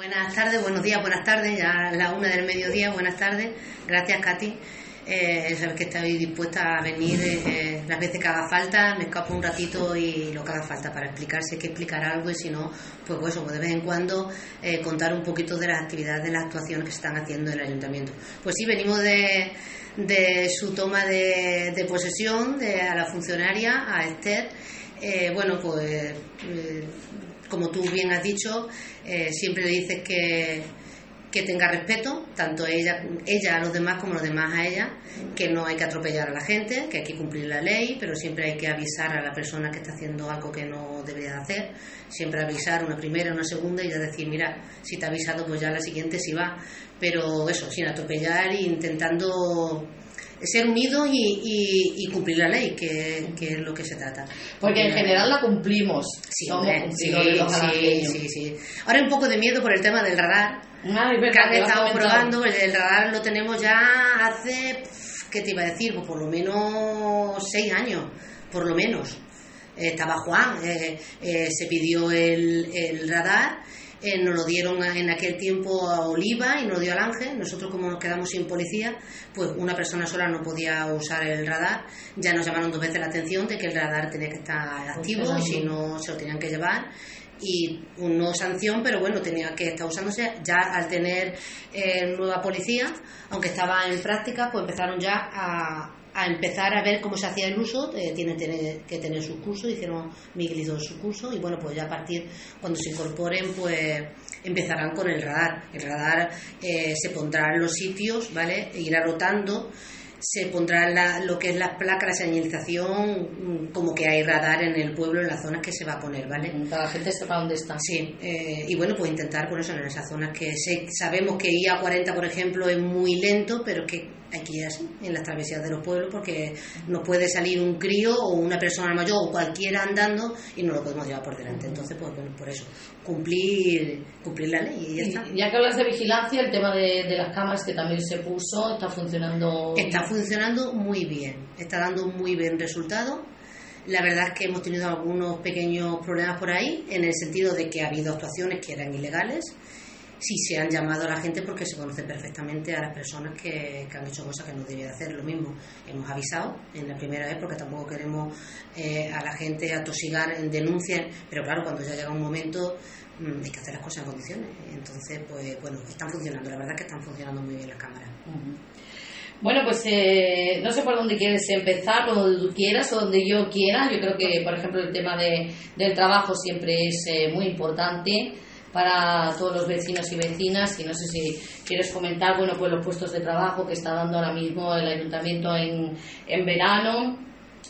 Buenas tardes, buenos días, buenas tardes, ya a la una del mediodía, buenas tardes. Gracias, Katy. Eh, sabes que estoy dispuesta a venir eh, las veces que haga falta, me escapo un ratito y lo que haga falta para explicar si hay que explicar algo y si no, pues, eso, pues de vez en cuando eh, contar un poquito de las actividades, de las actuaciones que se están haciendo en el ayuntamiento. Pues sí, venimos de, de su toma de, de posesión de, a la funcionaria, a Esther. Eh, bueno, pues eh, como tú bien has dicho, eh, siempre le dices que, que tenga respeto, tanto ella, ella a los demás como los demás a ella, que no hay que atropellar a la gente, que hay que cumplir la ley, pero siempre hay que avisar a la persona que está haciendo algo que no debería de hacer, siempre avisar una primera, una segunda y ya decir, mira, si te ha avisado, pues ya la siguiente sí va, pero eso, sin atropellar e intentando ser unidos y, y, y, cumplir la ley, que, que, es lo que se trata. Porque en general la cumplimos. Sí, hombre, sí, sí, sí, sí, Ahora hay un poco de miedo por el tema del radar. Ay, que han estado probando, el, el, radar lo tenemos ya hace, ¿qué te iba a decir? Pues por lo menos seis años, por lo menos. Eh, estaba Juan, eh, eh, se pidió el, el radar eh, nos lo dieron en aquel tiempo a Oliva y nos lo dio al Ángel. Nosotros, como nos quedamos sin policía, pues una persona sola no podía usar el radar. Ya nos llamaron dos veces la atención de que el radar tenía que estar activo y si no se lo tenían que llevar. Y no sanción, pero bueno, tenía que estar usándose. Ya al tener eh, nueva policía, aunque estaba en práctica, pues empezaron ya a, a empezar a ver cómo se hacía el uso, eh, tiene, tiene, que tener su curso, hicieron Miguel hizo su curso y bueno, pues ya a partir cuando se incorporen, pues empezarán con el radar. El radar eh, se pondrá en los sitios, ¿vale? E irá rotando se pondrá la, lo que es las placas, la señalización, como que hay radar en el pueblo, en las zonas que se va a poner, ¿vale? La gente sepa dónde está. Sí, eh, y bueno, pues intentar por eso en esas zonas que se, sabemos que IA40, por ejemplo, es muy lento, pero que hay que ir así, en las travesías de los pueblos, porque nos puede salir un crío o una persona mayor o cualquiera andando y no lo podemos llevar por delante. Entonces, pues bueno, por eso, cumplir, cumplir la ley y ya está. Ya que hablas de vigilancia, el tema de, de las cámaras que también se puso, ¿está funcionando? Está funcionando muy bien, está dando muy buen resultado. La verdad es que hemos tenido algunos pequeños problemas por ahí, en el sentido de que ha habido actuaciones que eran ilegales sí se han llamado a la gente porque se conoce perfectamente a las personas que, que han hecho cosas que no debía hacer. Lo mismo, hemos avisado en la primera vez porque tampoco queremos eh, a la gente atosigar en denuncias, pero claro, cuando ya llega un momento mmm, hay que hacer las cosas en condiciones. Entonces, pues bueno, están funcionando, la verdad es que están funcionando muy bien las cámaras. Bueno, pues eh, no sé por dónde quieres empezar, por donde tú quieras o donde yo quiera. Yo creo que, por ejemplo, el tema de, del trabajo siempre es eh, muy importante para todos los vecinos y vecinas y no sé si quieres comentar bueno pues los puestos de trabajo que está dando ahora mismo el ayuntamiento en, en verano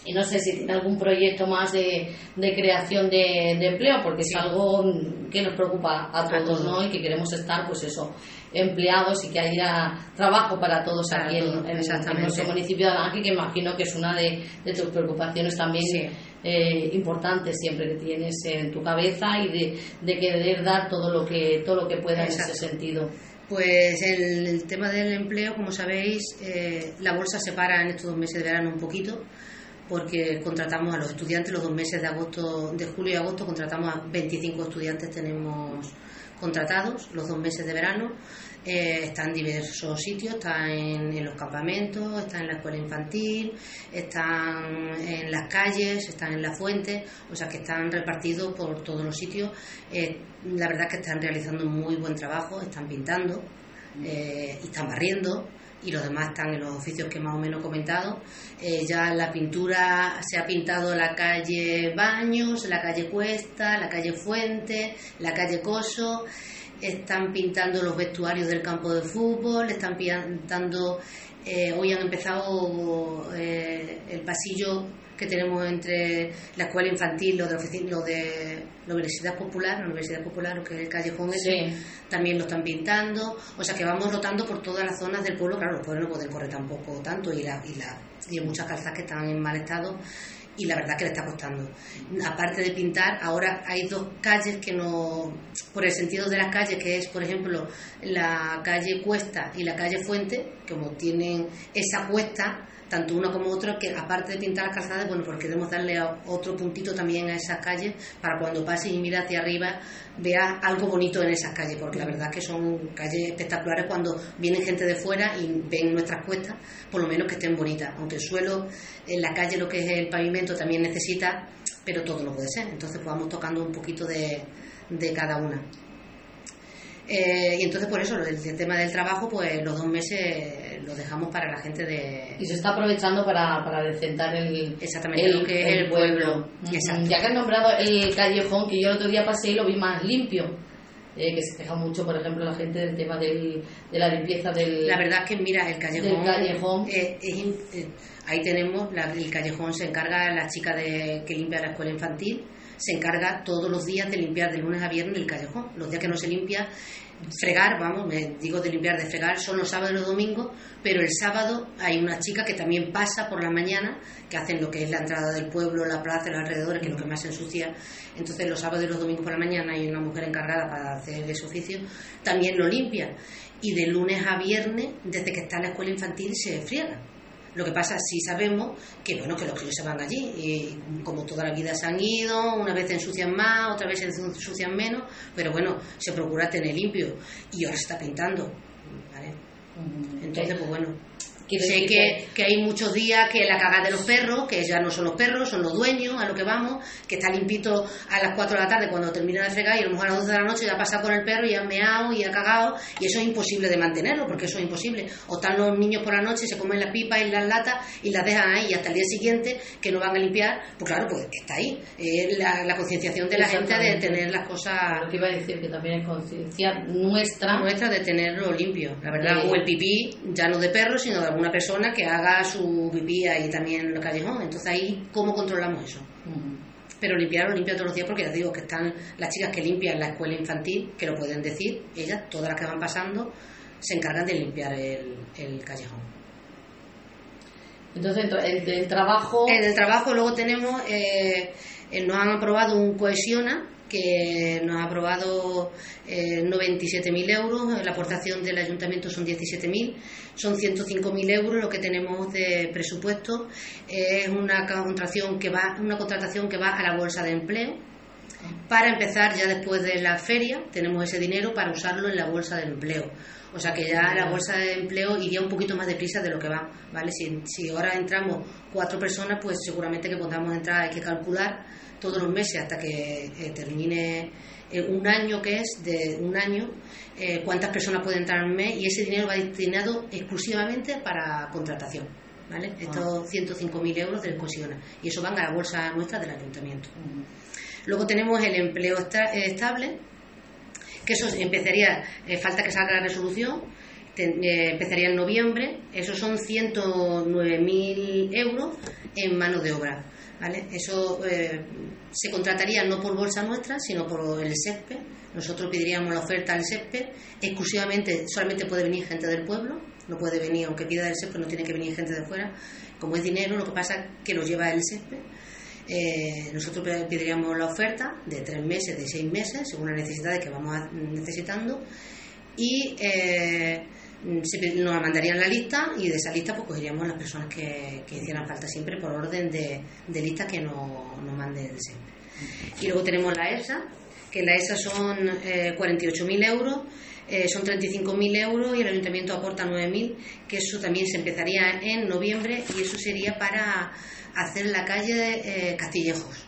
y no sé si tiene algún proyecto más de, de creación de, de, empleo porque sí. es algo que nos preocupa a todos, ¿no? y que queremos estar pues eso empleados y que haya trabajo para todos para aquí todo, en, en, nuestro municipio de Alange que imagino que es una de, de tus preocupaciones también sí. Eh, importantes siempre que tienes en tu cabeza y de, de, querer dar todo lo que todo lo que pueda Exacto. en ese sentido pues el, el, tema del empleo como sabéis eh, la bolsa se para en estos dos meses de verano un poquito porque contratamos a los estudiantes los dos meses de agosto de julio y agosto contratamos a 25 estudiantes tenemos contratados los dos meses de verano. Eh, está en diversos sitios, está en, los campamentos, está en la escuela infantil, están en las calles, están en la fuente, o sea que están repartidos por todos los sitios. Eh, la verdad es que están realizando muy buen trabajo, están pintando eh, y están barriendo y los demás están en los oficios que más o menos he comentado. Eh, ya la pintura se ha pintado la calle Baños, la calle Cuesta, la calle Fuente, la calle Coso, están pintando los vestuarios del campo de fútbol, están pintando, eh, hoy han empezado eh, el pasillo que tenemos entre la escuela infantil, lo de, oficina, lo de la Universidad Popular, la Universidad Popular, que es el callejón ese, sí. también lo están pintando, o sea que vamos rotando por todas las zonas del pueblo, claro, los pueblos no pueden correr tampoco tanto y, la, y, la, y hay muchas calzas que están en mal estado y la verdad que le está costando. Aparte de pintar, ahora hay dos calles que no por el sentido de las calles, que es, por ejemplo, la calle Cuesta y la calle Fuente, como tienen esa cuesta, tanto una como otra, que aparte de pintar las calzadas, bueno, pues queremos darle otro puntito también a esas calles para cuando pases y mira hacia arriba veas algo bonito en esas calles, porque la verdad es que son calles espectaculares cuando vienen gente de fuera y ven nuestras cuestas, por lo menos que estén bonitas, aunque el suelo, en la calle lo que es el pavimento también necesita, pero todo no puede ser, entonces pues vamos tocando un poquito de, de cada una. Eh, y entonces por eso el, tema del trabajo, pues los dos meses lo dejamos para la gente de... Y se está aprovechando para, para decentar el, Exactamente, lo que es el pueblo. Ya que has nombrado el callejón, que yo el otro día pasé y lo vi más limpio. Eh, que se queja mucho, por ejemplo, la gente del tema del, de la limpieza del... La verdad es que, mira, el callejón... callejón. Eh, ahí tenemos, el callejón se encarga la chica de, que limpia la escuela infantil, se encarga todos los días de limpiar de lunes a viernes el callejón. Los días que no se limpia, fregar, vamos, me digo de limpiar, de fregar, son los sábados y los domingos, pero el sábado hay una chica que también pasa por la mañana, que hacen lo que es la entrada del pueblo, la plaza, los alrededores, que es lo que más se ensucia. Entonces los sábados y los domingos por la mañana hay una mujer encargada para hacer ese oficio, también lo limpia. Y de lunes a viernes, desde que está en la escuela infantil, se friega lo que pasa, sí sabemos que bueno que los críos se van allí, y como toda la vida se han ido, una vez se ensucian más, otra vez se ensucian menos, pero bueno, se procura tener limpio y ahora se está pintando. ¿vale? Entonces, pues bueno, Sé que, que, hay muchos días que la cagada de los perros, que ya no son los perros, son los dueños, a lo que vamos, que está limpito a las 4 de la tarde cuando termina de fregar y a lo mejor a las 12 de la noche ya ha pasado con el perro y ha meado y ha cagado y eso es imposible de mantenerlo porque eso es imposible. O están los niños por la noche, se comen las pipas y las latas y las dejan ahí y hasta el día siguiente que no van a limpiar, pues claro, pues está ahí. La, concienciación de la gente de tener las cosas... Lo que iba a decir, que también es conciencia nuestra. Nuestra de tenerlo limpio, la verdad. O el pipí, ya no de perro, sino de una persona que haga su pipí ahí también en el callejón. Entonces ahí, ¿cómo controlamos eso? Pero limpiarlo, limpia todos los días porque ya digo que están las chicas que limpian la escuela infantil, que lo pueden decir, ellas, todas las que van pasando, se encargan de limpiar el, callejón. Entonces, el del trabajo... En el trabajo luego tenemos, eh, eh, nos han aprobado un cohesiona, que nos ha aprobado eh, 97.000 euros, la aportación del ayuntamiento son 17.000, son 105.000 euros lo que tenemos de presupuesto, es una contratación que va, una contratación que va a la bolsa de empleo. Para empezar, ya después de la feria, tenemos ese dinero para usarlo en la bolsa de empleo. O sea que ya la bolsa de empleo iría un poquito más deprisa de lo que va, ¿vale? Si, si ahora entramos cuatro personas, pues seguramente que podamos entrar, hay que calcular todos los meses hasta que eh, termine eh, un año que es de un año eh, cuántas personas pueden entrar en un mes y ese dinero va destinado exclusivamente para contratación ¿vale? Ah. estos 105.000 euros del Cosiona y eso van a la bolsa nuestra del ayuntamiento luego tenemos el empleo estable que eso empezaría falta que salga la resolución empezaría en noviembre, esos son 109.000 euros en mano de obra. Eso eh, se contrataría no por bolsa nuestra, sino por el SESPE. Nosotros pediríamos la oferta al SESPE, exclusivamente, solamente puede venir gente del pueblo, no puede venir, aunque pida del SESPE, no tiene que venir gente de fuera. Como es dinero, lo que pasa es que lo lleva el SESPE. Eh, nosotros pediríamos la oferta de tres meses, de seis meses, según las necesidades que vamos necesitando. Y eh, Mm, nos mandarían la lista y de esa lista pues cogeríamos las personas que, hicieran falta siempre por orden de, lista que nos, nos mande el siempre. Y luego tenemos la ESA, que la ESA son eh, 48.000 euros, eh, son 35.000 euros y el ayuntamiento aporta 9.000, que eso también se empezaría en noviembre y eso sería para hacer la calle eh, Castillejos.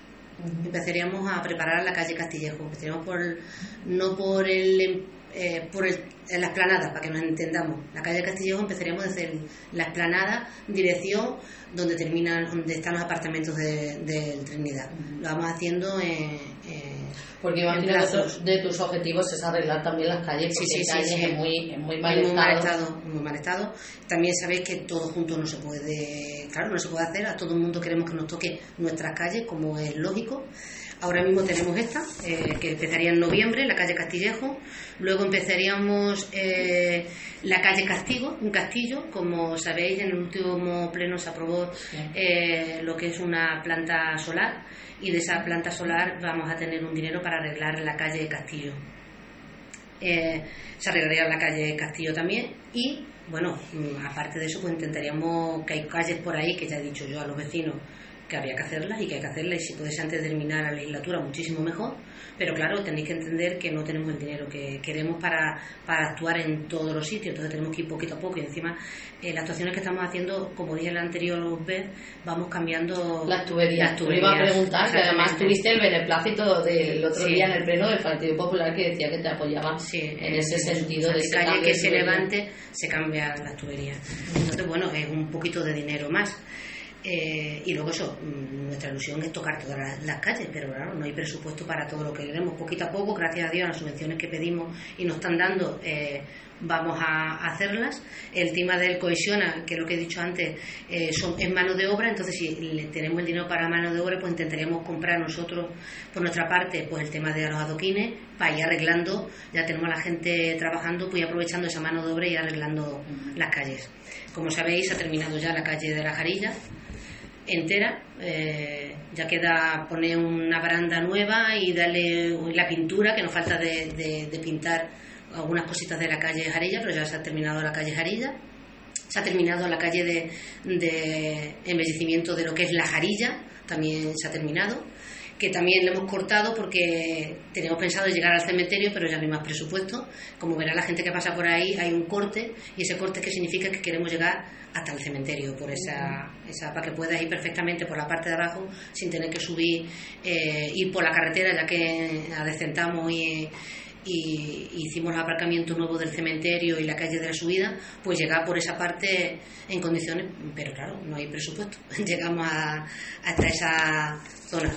Empezaríamos a preparar la calle Castillejos, empezaríamos por, no por el eh, por el, la esplanada, para que nos entendamos. La calle Castillejo empezaríamos desde la esplanada, dirección donde terminan, donde están los apartamentos de, Trinidad. Lo vamos haciendo en, porque imagino que de tus objetivos es arreglar también las calles, porque sí, sí, sí, en, muy, muy, mal, estado. muy mal estado. También sabéis que todo junto no se puede, claro, no se puede hacer. A todo el mundo queremos que nos toque nuestras calles, como es lógico. Ahora mismo tenemos esta, eh, que empezaría en noviembre, la calle Castillejo. Luego empezaríamos eh, la calle Castigo, un castillo. Como sabéis, en el último pleno se aprobó eh, lo que es una planta solar y de esa planta solar vamos a tener un dinero para arreglar la calle Castillo. se arreglaría la calle Castillo también y bueno, mm, aparte de eso, pues intentaríamos que hay calles por ahí que ya he dicho yo a los vecinos que había que hacerlas y que hay que hacerlas y si puede ser antes de terminar la legislatura muchísimo mejor pero claro, tenéis que entender que no tenemos el dinero que queremos para, para actuar en todos los sitios, entonces tenemos que ir poquito a poco y encima eh, las actuaciones que estamos haciendo, como dije en la anterior vez, vamos cambiando las tuberías. Las iba a preguntar, que además tuviste el beneplácito del otro día en el pleno del Partido Popular que decía que te apoyaba en ese sentido. de ese calle que se levante, se cambian las tuberías. Entonces, bueno, es un poquito de dinero más. Eh, y luego eso, mm, nuestra ilusión es tocar todas las, calles, pero claro, no hay presupuesto para todo lo que queremos. Poquito a poco, gracias a Dios, las subvenciones que pedimos y nos están dando, eh, vamos a hacerlas. El tema del cohesiona, que es lo que he dicho antes, eh, son, es mano de obra, entonces si tenemos el dinero para mano de obra, pues intentaríamos comprar nosotros, por nuestra parte, pues el tema de los adoquines, para ir arreglando, ya tenemos a la gente trabajando, pues aprovechando esa mano de obra y arreglando las calles. Como sabéis, ha terminado ya la calle de la Jarilla entera. Eh, ya queda poner una baranda nueva y darle la pintura, que nos falta de, pintar algunas cositas de la calle Jarilla, pero ya se ha terminado la calle Jarilla. Se ha terminado la calle de, de embellecimiento de lo que es la Jarilla, también se ha terminado que también lo hemos cortado porque teníamos pensado llegar al cementerio, pero ya no hay más presupuesto. Como verá la gente que pasa por ahí, hay un corte, y ese corte que significa que queremos llegar hasta el cementerio, por esa, esa para que puedas ir perfectamente por la parte de abajo sin tener que subir, eh, ir por la carretera, ya que adecentamos y y hicimos el aparcamiento nuevo del cementerio y la calle de la subida, pues llegar por esa parte en condiciones, pero claro, no hay presupuesto. Llegamos a, hasta esa zona.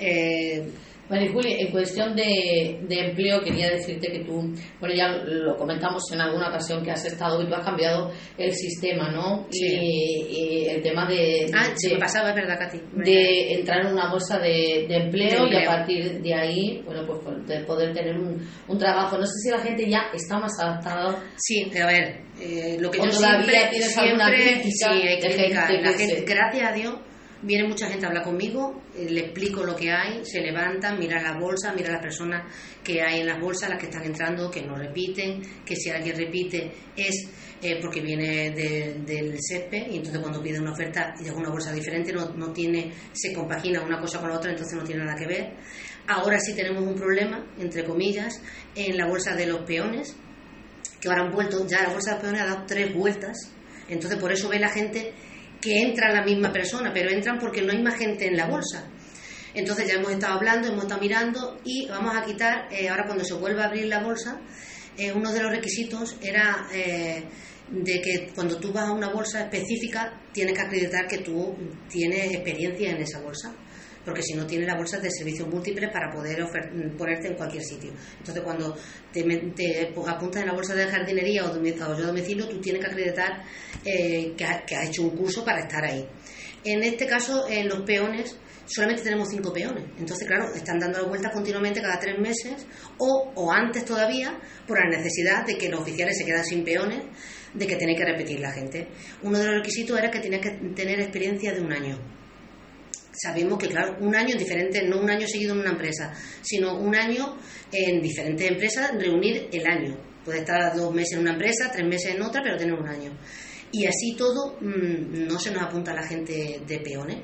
Eh, María Juli, en cuestión de, empleo, quería decirte que tú, bueno, ya lo comentamos en alguna ocasión que has estado y tú has cambiado el sistema, ¿no? Y, el tema de. Ah, sí, pasaba, es verdad, Katy. De entrar en una bolsa de, empleo, y a partir de ahí, bueno, pues de poder tener un, trabajo. No sé si la gente ya está más adaptada. Sí, a ver, eh, lo que yo siempre. Tienes siempre, sí, hay que gracias a Dios Viene mucha gente a hablar conmigo, eh, le explico lo que hay, se levantan, miran las bolsas, miran las personas que hay en las bolsas, las que están entrando, que no repiten, que si alguien repite es eh, porque viene del SEPE y entonces cuando pide una oferta y es una bolsa diferente, no, no tiene, se compagina una cosa con la otra, entonces no tiene nada que ver. Ahora sí tenemos un problema, entre comillas, en la bolsa de los peones, que ahora han vuelto, ya la bolsa de los peones ha dado tres vueltas, entonces por eso ve la gente que entra la misma persona, pero entran porque no hay más gente en la bolsa. Entonces ya hemos estado hablando, hemos estado mirando y vamos a quitar, eh, ahora cuando se vuelva a abrir la bolsa, eh, uno de los requisitos era eh, de que cuando tú vas a una bolsa específica tienes que acreditar que tú tienes experiencia en esa bolsa porque si no tienes la bolsa de servicios múltiples para poder ponerte en cualquier sitio. Entonces, cuando te, apuntas en la bolsa de jardinería o, de, o domicilio, tú tienes que acreditar eh, que, has ha hecho un curso para estar ahí. En este caso, en los peones, solamente tenemos cinco peones. Entonces, claro, están dando vueltas continuamente cada tres meses o, o, antes todavía por la necesidad de que los oficiales se quedan sin peones, de que tiene que repetir la gente. Uno de los requisitos era que tenía que tener experiencia de un año sabemos que, claro, un año en diferentes, no un año seguido en una empresa, sino un año en diferentes empresas, reunir el año. Puede estar dos meses en una empresa, tres meses en otra, pero tener un año. Y así todo mm, no se nos apunta a la gente de peones.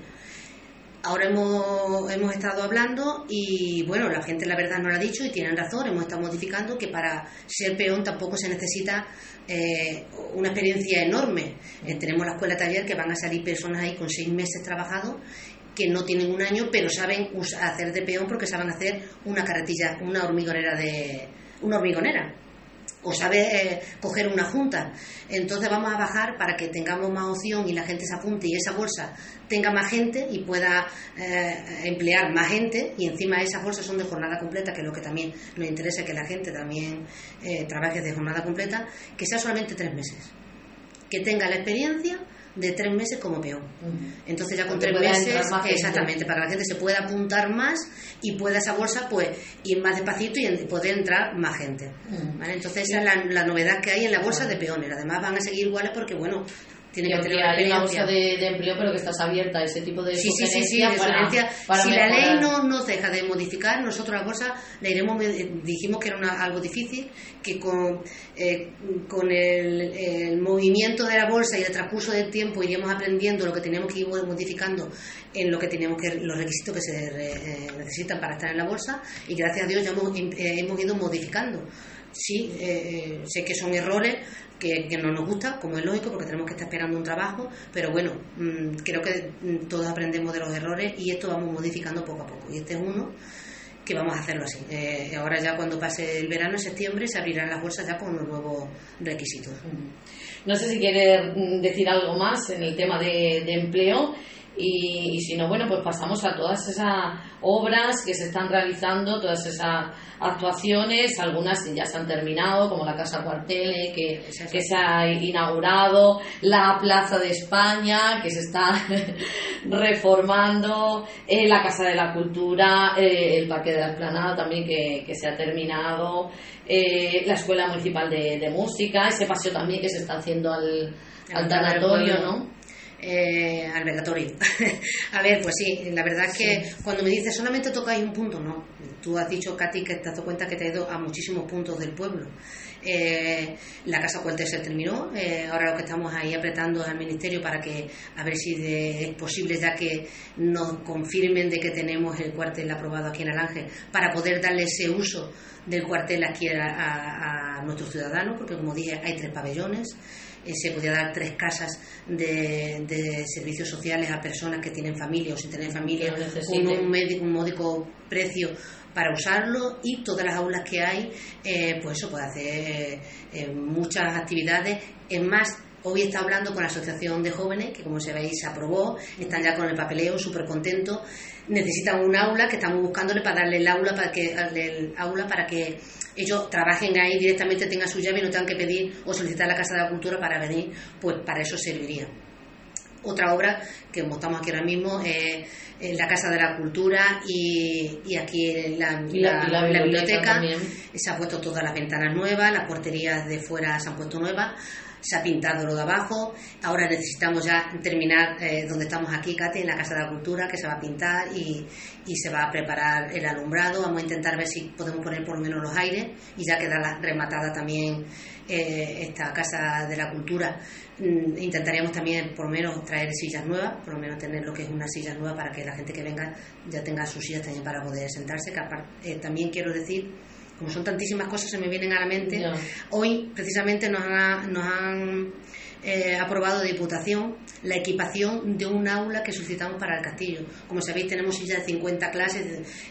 Ahora hemos, hemos estado hablando y bueno, la gente la verdad no lo ha dicho y tienen razón, hemos estado modificando que para ser peón tampoco se necesita eh, una experiencia enorme. Eh, tenemos la escuela taller que van a salir personas ahí con seis meses trabajados que no tienen un año, pero saben hacer de peón porque saben hacer una carretilla, una hormigonera de una hormigonera o sabe eh, coger una junta. Entonces vamos a bajar para que tengamos más opción y la gente se apunte y esa bolsa tenga más gente y pueda eh, emplear más gente y encima esas bolsas son de jornada completa, que es lo que también nos interesa que la gente también eh, trabaje de jornada completa, que sea solamente tres meses. Que tenga la experiencia de tres meses como peón. Entonces ya con tres meses, exactamente, para que la gente se pueda apuntar más y pueda esa bolsa pues ir más despacito y poder entrar más gente. Entonces esa es la, novedad que hay en la bolsa de peones. Además van a seguir iguales porque, bueno, tiene que, tener hay una bolsa de, empleo, pero que estás abierta a ese tipo de sí, sí, sí, sí, para, si la ley no nos deja de modificar, nosotros la bolsa la iremos, dijimos que era una, algo difícil, que con, eh, con el, el, movimiento de la bolsa y el transcurso del tiempo iríamos aprendiendo lo que teníamos que ir modificando en lo que teníamos que, los requisitos que se eh, necesitan para estar en la bolsa y gracias a Dios ya hemos, eh, hemos ido modificando. Sí, sé que son errores, que, no nos gusta, como es lógico, porque tenemos que estar esperando un trabajo, pero bueno, mm, creo que mm, todos aprendemos de los errores y esto vamos modificando poco a poco. Y este es uno que vamos a hacerlo así. Eh, ahora ya cuando pase el verano, en septiembre, se abrirán las bolsas ya con los nuevos requisitos. No sé si quiere mm, decir algo más en el tema de, empleo. Y, y, si no, bueno, pues pasamos a todas esas obras que se están realizando, todas esas actuaciones, algunas ya se han terminado, como la Casa Cuartele, que, que se ha inaugurado, la Plaza de España, que se está reformando, eh, la Casa de la Cultura, eh, el Parque de la Esplanada también, que, que se ha terminado, eh, la Escuela Municipal de, Música, ese paseo también que se está haciendo al, al tanatorio, ¿no? Eh, al a ver, pues sí, la verdad es que cuando me dices solamente tocáis un punto, no. Tú has dicho, Katy, que te has dado cuenta que te he ido a muchísimos puntos del pueblo. Eh, la casa cuartel se terminó, eh, ahora lo que estamos ahí apretando al ministerio para que a ver si es posible ya que nos confirmen de que tenemos el cuartel aprobado aquí en Alange para poder darle ese uso del cuartel aquí a, a nuestros ciudadanos, porque como dije hay tres pabellones. Eh, se podía dar tres casas de, servicios sociales a personas que tienen familia o si tienen familia con un, un módico precio para usarlo y todas las aulas que hay, eh, pues eso puede hacer eh, muchas actividades. Es más, Hoy está hablando con la Asociación de Jóvenes, que como se veis se aprobó, están ya con el papeleo, súper contentos. Necesitan un aula, que estamos buscándole para darle el aula para que, el aula para que ellos trabajen ahí directamente, tengan su llave y no tengan que pedir o solicitar la Casa de la Cultura para venir, pues para eso serviría. Otra obra que montamos aquí ahora mismo es la Casa de la Cultura y, aquí en la, biblioteca, se han puesto todas las ventanas nuevas, las porterías de fuera se han puesto nuevas se ha pintado lo de abajo, ahora necesitamos ya terminar eh, donde estamos aquí, Katy, en la Casa de la Cultura, que se va a pintar y, y, se va a preparar el alumbrado, vamos a intentar ver si podemos poner por lo menos los aires y ya queda rematada también eh, esta Casa de la Cultura. Mm, intentaríamos también por lo menos traer sillas nuevas, por lo menos tener lo que es una silla nueva para que la gente que venga ya tenga sus sillas también para poder sentarse, que eh, también quiero decir como son tantísimas cosas se me vienen a la mente. Hoy precisamente nos, nos han eh, aprobado de Diputación la equipación de un aula que solicitamos para el castillo. Como sabéis, tenemos sillas de 50 clases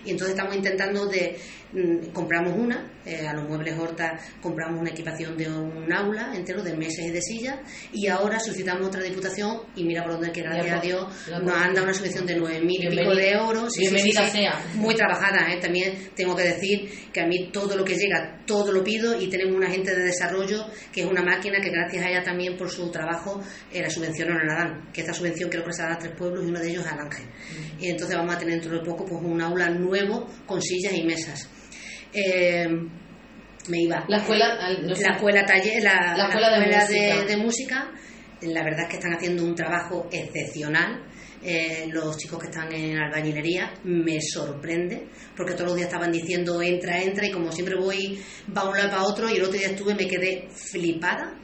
y entonces estamos intentando de. Mm, compramos una, eh, a los muebles Horta compramos una equipación de un aula entero de mesas y de sillas y ahora solicitamos otra diputación y mira por donde quiera, gracias a Dios, nos han dado una subvención de 9.000 y pico de euros. bienvenida sea. Muy trabajada, ¿eh? también tengo que decir que a mí todo lo que llega, todo lo pido y tenemos una gente de desarrollo que es una máquina que gracias a ella también por su trabajo eh, la subvención no la dan, que esta subvención creo que se da a tres pueblos y uno de ellos es al Ángel. Y entonces vamos a tener dentro de poco pues un aula nuevo con sillas y mesas. Eh, me iba. La escuela, la escuela taller, la, escuela, de, música. La verdad es que están haciendo un trabajo excepcional. Eh, los chicos que están en albañilería me sorprende porque todos los días estaban diciendo entra, entra y como siempre voy va un lado para otro y el otro día estuve me quedé flipada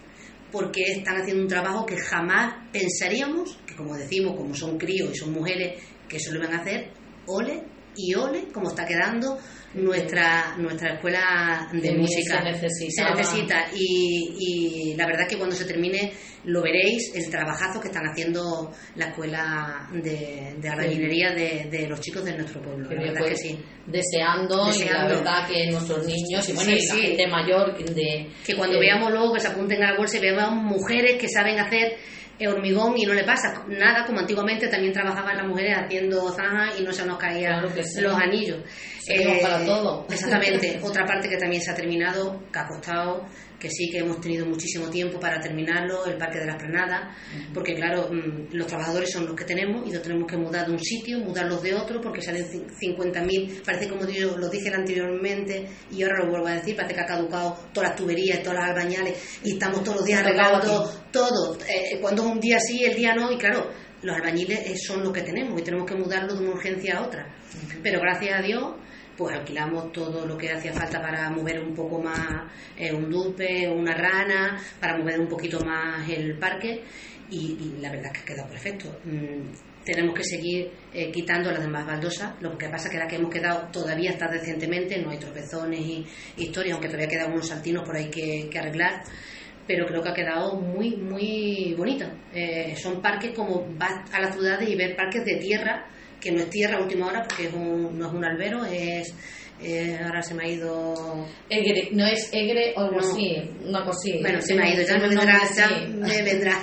porque están haciendo un trabajo que jamás pensaríamos, que como decimos, como son críos y son mujeres, que eso lo van a hacer, ole y ole, como está quedando nuestra nuestra escuela de, música. Se, se necesita. Y, y, la verdad es que cuando se termine lo veréis, el trabajazo que están haciendo la escuela de, de albañilería de, de, los chicos de nuestro pueblo. La verdad que sí. Deseando, y la verdad que nuestros niños y bueno, y la gente mayor de... Que cuando veamos luego que se apunten a la bolsa y veamos mujeres que saben hacer hormigón y no le pasa nada, como antiguamente también trabajaban las mujeres haciendo zanjas y no se nos caían los anillos. Eh, todo. Exactamente. Otra parte que también se ha terminado, que ha costado, que sí que hemos tenido muchísimo tiempo para terminarlo, el Parque de las Planadas, porque claro, mm, los trabajadores son los que tenemos y los tenemos que mudar de un sitio, mudarlos de otro, porque salen 50.000, parece como yo lo dije anteriormente y ahora lo vuelvo a decir, parece que ha caducado todas las tuberías, todas las albañales y estamos todos los días arreglando todo, eh, cuando es un día sí, el día no, y claro, los albañiles eh, son lo que tenemos y tenemos que mudarlo de una urgencia a otra. Pero gracias a Dios pues alquilamos todo lo que hacía falta para mover un poco más eh, un dupe, una rana, para mover un poquito más el parque y, la verdad es que ha quedado perfecto. Mm, tenemos que seguir eh, quitando las demás baldosas, lo que pasa es que la que hemos quedado todavía está decentemente, no hay tropezones y historias, aunque todavía quedan unos saltinos por ahí que, arreglar pero creo que ha quedado muy, muy bonito. Eh, son parques como vas a las ciudades y ver parques de tierra que no es tierra a última hora porque es un, no es un albero, es ahora se me ha ido. Egre, no es Egre o algo así, una. Bueno, se me ha ido, ya, me vendrá, me vendrá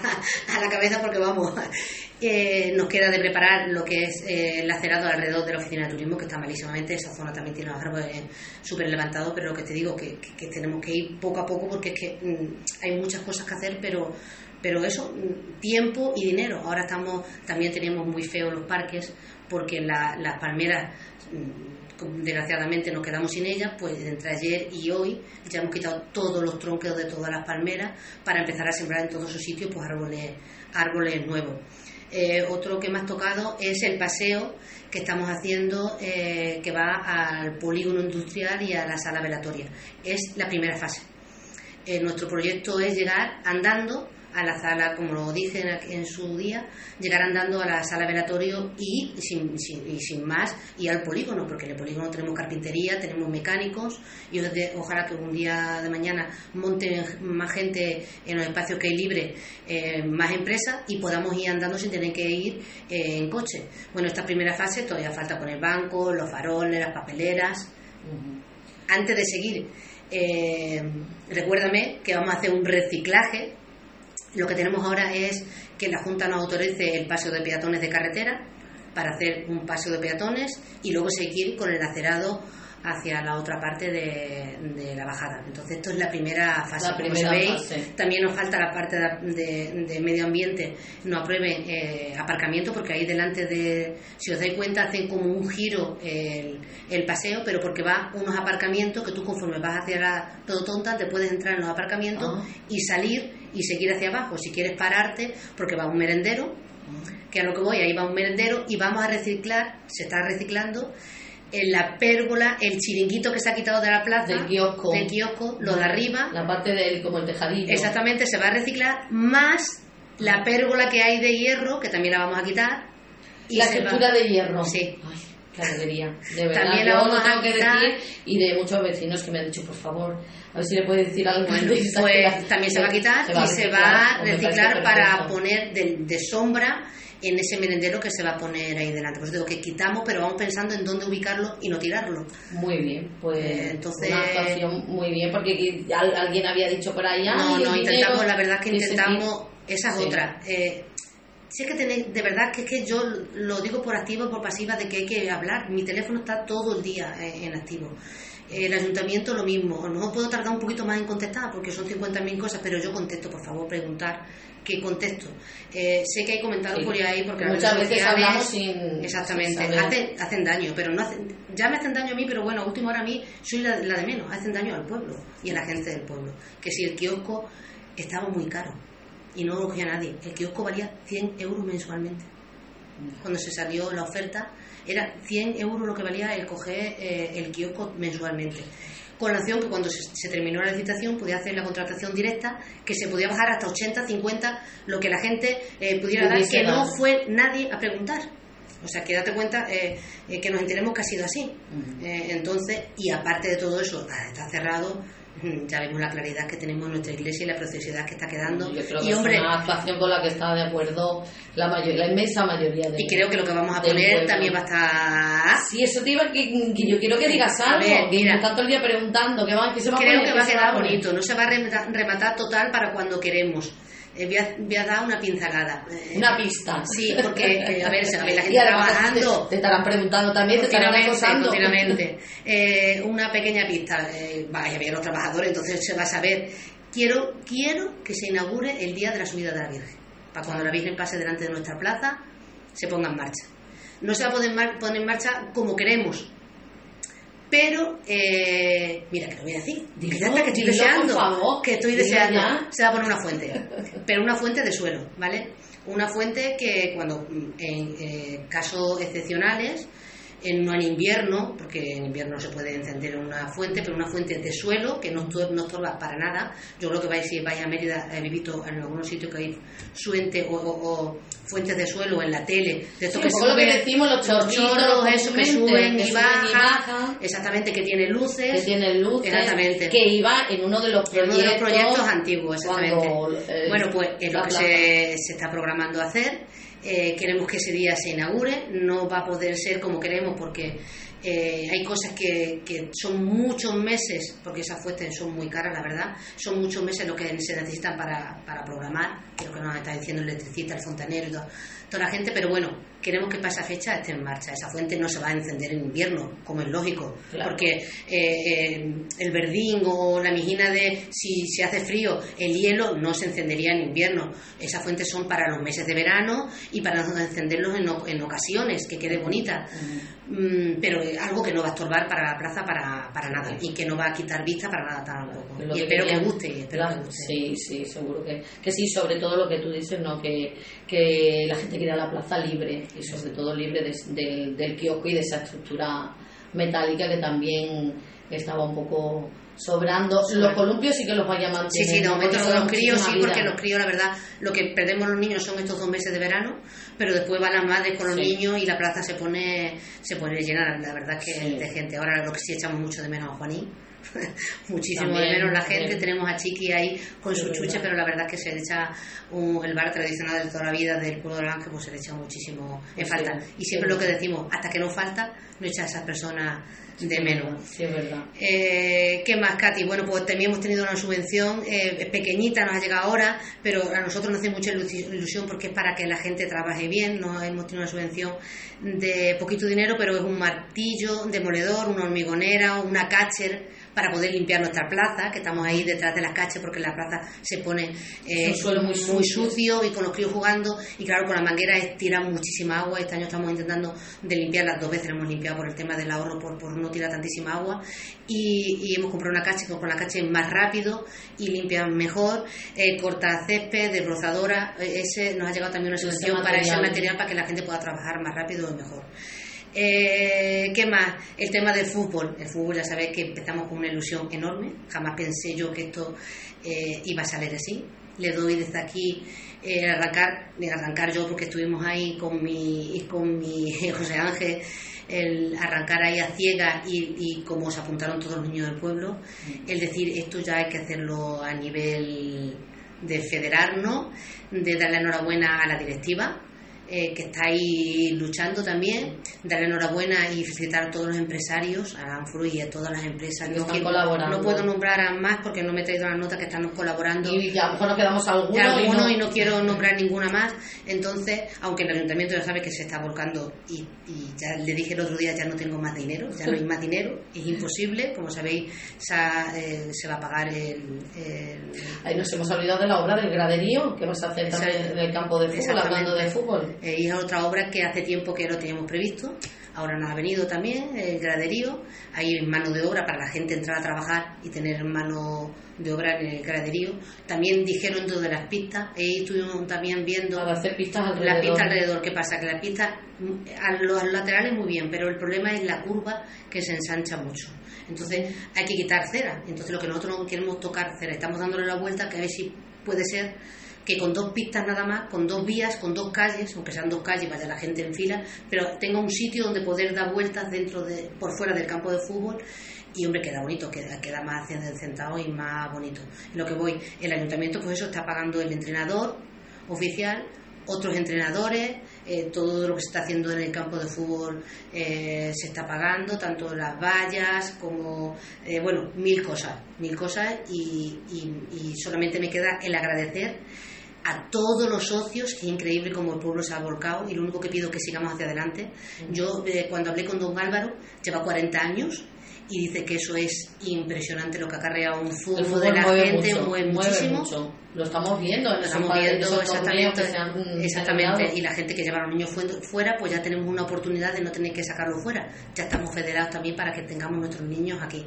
a la cabeza porque vamos. Eh, nos queda de preparar lo que es eh, el acerado alrededor de la oficina de turismo, que está malísimamente. Esa zona también tiene los árboles súper levantados, pero lo que te digo, que, que, tenemos que ir poco a poco porque es que mm, hay muchas cosas que hacer, pero pero eso, mm, tiempo y dinero. Ahora estamos, también tenemos muy feos los parques, porque las palmeras mm, desgraciadamente nos quedamos sin ellas, pues entre ayer y hoy ya hemos quitado todos los tronqueos de todas las palmeras para empezar a sembrar en todos sus sitios pues árboles, árboles nuevos. Eh, otro que me ha tocado es el paseo que estamos haciendo eh, que va al polígono industrial y a la sala velatoria. Es la primera fase. Eh, nuestro proyecto es llegar andando a la sala, como lo dije en, su día, llegar andando a la sala velatorio y sin, y sin más y al polígono, porque en el polígono tenemos carpintería, tenemos mecánicos y ojalá que un día de mañana monten más gente en los espacios que hay libre, eh, más empresas y podamos ir andando sin tener que ir eh, en coche. Bueno, esta primera fase todavía falta poner bancos, los faroles, las papeleras. Antes de seguir, eh, recuérdame que vamos a hacer un reciclaje lo que tenemos ahora es que la Junta nos autorice el paseo de peatones de carretera para hacer un paseo de peatones y luego seguir con el acerado hacia la otra parte de, la bajada. Entonces, esto es la primera fase. Como sabéis, también nos falta la parte de, medio ambiente, no aprueben eh, aparcamiento, porque ahí delante de, si os dais cuenta, hacen como un giro el, el, paseo, pero porque va unos aparcamientos que tú, conforme vas hacia la tonta te puedes entrar en los aparcamientos ah. y salir y seguir hacia abajo. Si quieres pararte, porque va un merendero, que a lo que voy, ahí va un merendero y vamos a reciclar, se está reciclando en la pérgola, el chiringuito que se ha quitado de la plaza, del kiosco, del kiosco lo de arriba. La parte del, como el tejadillo. Exactamente, se va a reciclar, más la pérgola que hay de hierro, que también la vamos a quitar. Y la estructura de hierro. Sí. Ay, qué alegría. De verdad, también la vamos a quitar. y de muchos vecinos que me han dicho, por favor, a ver si le puede decir algo. pues también se va a quitar y se va a reciclar para poner de, de sombra en ese merendero que se va a poner ahí delante. Pues digo que quitamos, pero vamos pensando en dónde ubicarlo y no tirarlo. Muy bien, pues eh, entonces una actuación muy bien, porque alguien había dicho por allá. No, no, intentamos, la verdad que intentamos, esa es otra. Eh, si es que tenéis, de verdad que es que yo lo digo por activo y por pasiva de que hay que hablar. Mi teléfono está todo el día eh, en activo. El ayuntamiento lo mismo. A lo mejor puedo tardar un poquito más en contestar porque son 50.000 cosas, pero yo contesto, por favor, preguntar qué contexto. Eh, sé que hay comentado por ahí porque muchas veces hablamos sin exactamente hacen, daño, pero no hacen, ya me hacen daño a mí, pero bueno, a última hora a mí soy la, de menos, hacen daño al pueblo y a la gente del pueblo. Que si el kiosco estaba muy caro y no lo cogía nadie, el kiosco valía 100 euros mensualmente. Cuando se salió la oferta era 100 euros lo que valía el coger eh, el kiosco mensualmente con la opción que cuando se, terminó la licitación podía hacer la contratación directa, que se podía bajar hasta 80, 50, lo que la gente eh, pudiera dar, que no fue nadie a preguntar. O sea, que date cuenta eh, eh, que nos enteremos que ha sido así. entonces, y aparte de todo eso, está cerrado, ya vemos la claridad que tenemos en nuestra iglesia y la preciosidad que está quedando. y hombre, es una actuación con la que está de acuerdo la mayoría, la inmensa mayoría de Y creo que lo que vamos a poner también va a estar. Sí, eso te iba que, que yo quiero que digas algo. A mira, tanto el día preguntando que, va, que se va creo a que va a quedar bonito, no se va a rematar total para cuando queremos. Eh, voy, a, voy, a, dar una pincelada. Una pista. Sí, porque, a ver, a ver la gente trabajando. Te, te, estarán preguntando también, te estarán acosando. Continuamente. Eh, una pequeña pista. Eh, vaya a ver los trabajadores, entonces se va a saber. Quiero, quiero que se inaugure el día de la subida de la Virgen. Para cuando la Virgen pase delante de nuestra plaza, se ponga en marcha. No se va a poder poner en marcha como queremos, pero, eh, mira, que lo voy a decir. Dilo, que estoy deseando. Favor, que estoy deseando. Se va a poner una fuente. pero una fuente de suelo, ¿vale? Una fuente que cuando, en eh, casos excepcionales, en, no en invierno, porque en invierno no se puede encender una fuente, pero una fuente de suelo que no, no estorba para nada. Yo creo que vais, si vais a Mérida, he visto en algunos sitios que hay suente o, o, o fuentes de suelo en la tele, de estos sí, que lo que decimos, los chorros, eso que suben que y, bajan, y bajan, exactamente, que tiene luces, que tiene luces, exactamente. que iba en uno de los proyectos, en uno de los proyectos antiguos, exactamente. Cuando, eh, bueno, pues es lo que se, se está programando hacer. Eh, queremos que ese día se inaugure, no va a poder ser como queremos porque eh, hay cosas que, que, son muchos meses, porque esas fuentes son muy caras, la verdad, son muchos meses lo que se necesitan para, para programar, lo que nos está diciendo el electricista, el fontanero y todo, toda la gente, pero bueno, queremos que para esa fecha esté en marcha. Esa fuente no se va a encender en invierno, como es lógico, claro. porque eh, eh, el verdín o la mijina de si se hace frío, el hielo no se encendería en invierno. Esas fuentes son para los meses de verano y para encenderlos en, en ocasiones, que quede bonita. Mm, pero algo que no va a estorbar para la plaza para, para nada y que no va a quitar vista para nada tampoco. Lo y que espero que guste. y espero Claro, que guste. Sí, sí, seguro que, que sí, sobre todo lo que tú dices, ¿no? que, que la gente quiera la plaza libre y sobre todo libre de- del- del kiosco y de esa estructura metálica que también estaba un poco sobrando. Los columpios sí que los vaya a Sí, mantener. sí, de ¿no? Porque los, críos sí, porque los críos, la verdad, lo que perdemos los niños son estos dos meses de verano, pero después van las madres con los Sí. niños y la plaza se pone se pone llena, la verdad que Sí. de gente. Ahora lo que sí echamos mucho de menos a Juanín, muchísimo También, de menos la también. gente, tenemos a Chiqui ahí con Sí, chuche, pero la verdad es que se le echa un- el bar tradicional de toda la vida del pueblo del Ángel, pues se le echa muchísimo en Sí, falta. Y siempre lo que decimos, hasta que no falta, no echa a esas personas de menos. Sí, es verdad. Eh, ¿Qué más, Katy? Bueno, pues también hemos tenido una subvención eh, pequeñita, nos ha llegado ahora, pero a nosotros nos hace mucha ilu- ilusión porque es para que la gente trabaje bien. Nos hemos tenido una subvención de poquito dinero, pero es un martillo, demoledor, una hormigonera, una catcher para poder limpiar nuestra plaza, que estamos ahí detrás de las catcher porque la plaza se pone eh, suelo muy sucio. sucio y con los críos jugando y claro, con la manguera tiran muchísima agua. Este año estamos intentando de limpiarlas dos veces, la hemos limpiado por el tema del ahorro, por, por no tirar tantísima agua y, y hemos comprado una cacha que con la cacha es más rápido y limpia mejor, eh, corta césped, desbrozadora, eh, ese nos ha llegado también una subvención para ese material para que la gente pueda trabajar más rápido y mejor. Eh, ¿Qué más? El tema del fútbol. El fútbol ya sabéis que empezamos con una ilusión enorme. Jamás pensé yo que esto eh, iba a salir así. Le doy desde aquí eh, arrancar, de arrancar yo porque estuvimos ahí con mi, con mi José Ángel, el arrancar ahí a ciegas y, y como se apuntaron todos los niños del pueblo, el decir esto ya hay que hacerlo a nivel de federarnos, de darle enhorabuena a la directiva, eh, que está ahí luchando también, darle enhorabuena y felicitar a todos los empresarios, a Anfru y a todas las empresas. Que No colaborando. No puedo nombrar a más porque no me he traído las notas que están colaborando Y a lo mejor nos quedamos algunos alguno y no- y no quiero nombrar ninguna más. Entonces, aunque el ayuntamiento ya sabe que se está volcando y, y ya le dije el otro día ya no tengo más dinero, ya no hay más dinero, es imposible. Como sabéis, se, ha- eh, se va a pagar el, el- Ahí nos hemos olvidado de la obra del graderío que vas a hacer también en el campo de fútbol, hablando de fútbol. Eh, y es otra obra que hace tiempo que lo teníamos previsto. Ahora nos ha venido también el graderío. Hay mano de obra para la gente entrar a trabajar y tener mano de obra en el graderío. También dijeron de las pistas. Ahí estuvimos también viendo Para hacer pistas alrededor. la pista alrededor. ¿Qué pasa? Que la pista mm, a los laterales muy bien, pero el problema es la curva que se ensancha mucho. Entonces hay que quitar cera. Entonces lo que nosotros no queremos tocar cera. Estamos dándole la vuelta que a ver si puede ser que con dos pistas nada más, con dos vías, con dos calles, aunque sean dos calles, vaya la gente en fila, pero tenga un sitio donde poder dar vueltas dentro de, por fuera del campo de fútbol y hombre queda bonito, queda, queda más sentado y más bonito. Lo que voy, el ayuntamiento pues eso está pagando el entrenador oficial, otros entrenadores, eh, todo lo que se está haciendo en el campo de fútbol eh, se está pagando, tanto las vallas como, eh, bueno, mil cosas, mil cosas y, y- y solamente me queda el agradecer a todos los socios, que es increíble como el pueblo se ha volcado y lo único que pido es que sigamos hacia adelante. Yo eh, cuando hablé con don Álvaro, lleva 40 años y dice que eso es impresionante lo que acarrea un fútbol, de la gente, mucho, mueve muchísimo. mucho. Lo estamos viendo en Lo estamos viendo exactamente, han exactamente. y la gente que lleva a los niños fue- fuera pues ya tenemos una oportunidad de no tener que sacarlos fuera ya estamos federados también para que tengamos nuestros niños aquí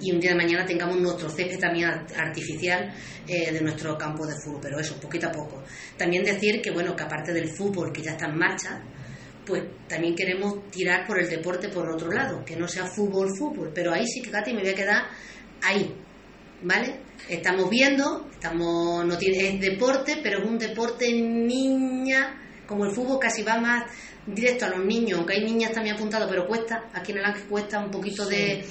y un día de mañana tengamos nuestro césped también art- artificial eh, de nuestro campo de fútbol pero eso poquito a poco también decir que bueno que aparte del fútbol que ya está en marcha pues también queremos tirar por el deporte por otro lado, que no sea fútbol, fútbol, pero ahí sí que Katy me voy a quedar ahí, ¿vale? Estamos viendo, estamos no tiene es deporte, pero es un deporte niña, como el fútbol casi va más directo a los niños, aunque hay niñas también apuntadas, pero cuesta, aquí en el Ángel cuesta un poquito de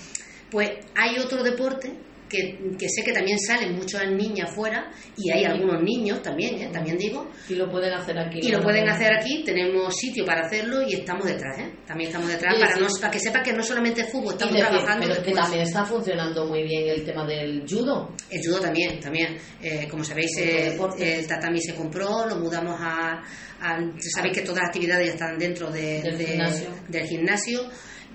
pues hay otro deporte que, que sé que también salen muchas niñas fuera y hay algunos niños también, ¿eh? también digo, Y lo pueden hacer aquí. y lo pueden hacer aquí, tenemos sitio para hacerlo y estamos detrás, ¿eh? También estamos detrás Sí, para, sí. no- para que sepa que no solamente es fútbol, estamos trabajando pero que también está funcionando muy bien el tema del judo. El judo también, también. Eh, como sabéis, Otro eh, el tatami se compró, lo mudamos a, a- Sabéis que todas las actividades ya están dentro de- Del de- gimnasio. del gimnasio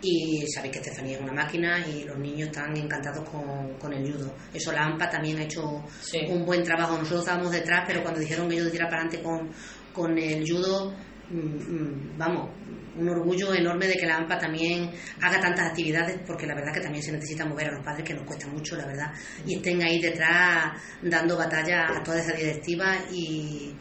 y sabéis que Estefanía es una máquina y los niños están encantados con, con el judo. Eso la AMPA también ha hecho Sí. un buen trabajo. Nosotros estábamos detrás, pero cuando dijeron ellos de tirar para adelante con, con el judo, mm, mm, vamos, un orgullo enorme de que la AMPA también haga tantas actividades, porque la verdad que también se necesita mover a los padres, que nos cuesta mucho, la verdad, y estén ahí detrás dando batalla a toda esa directiva y,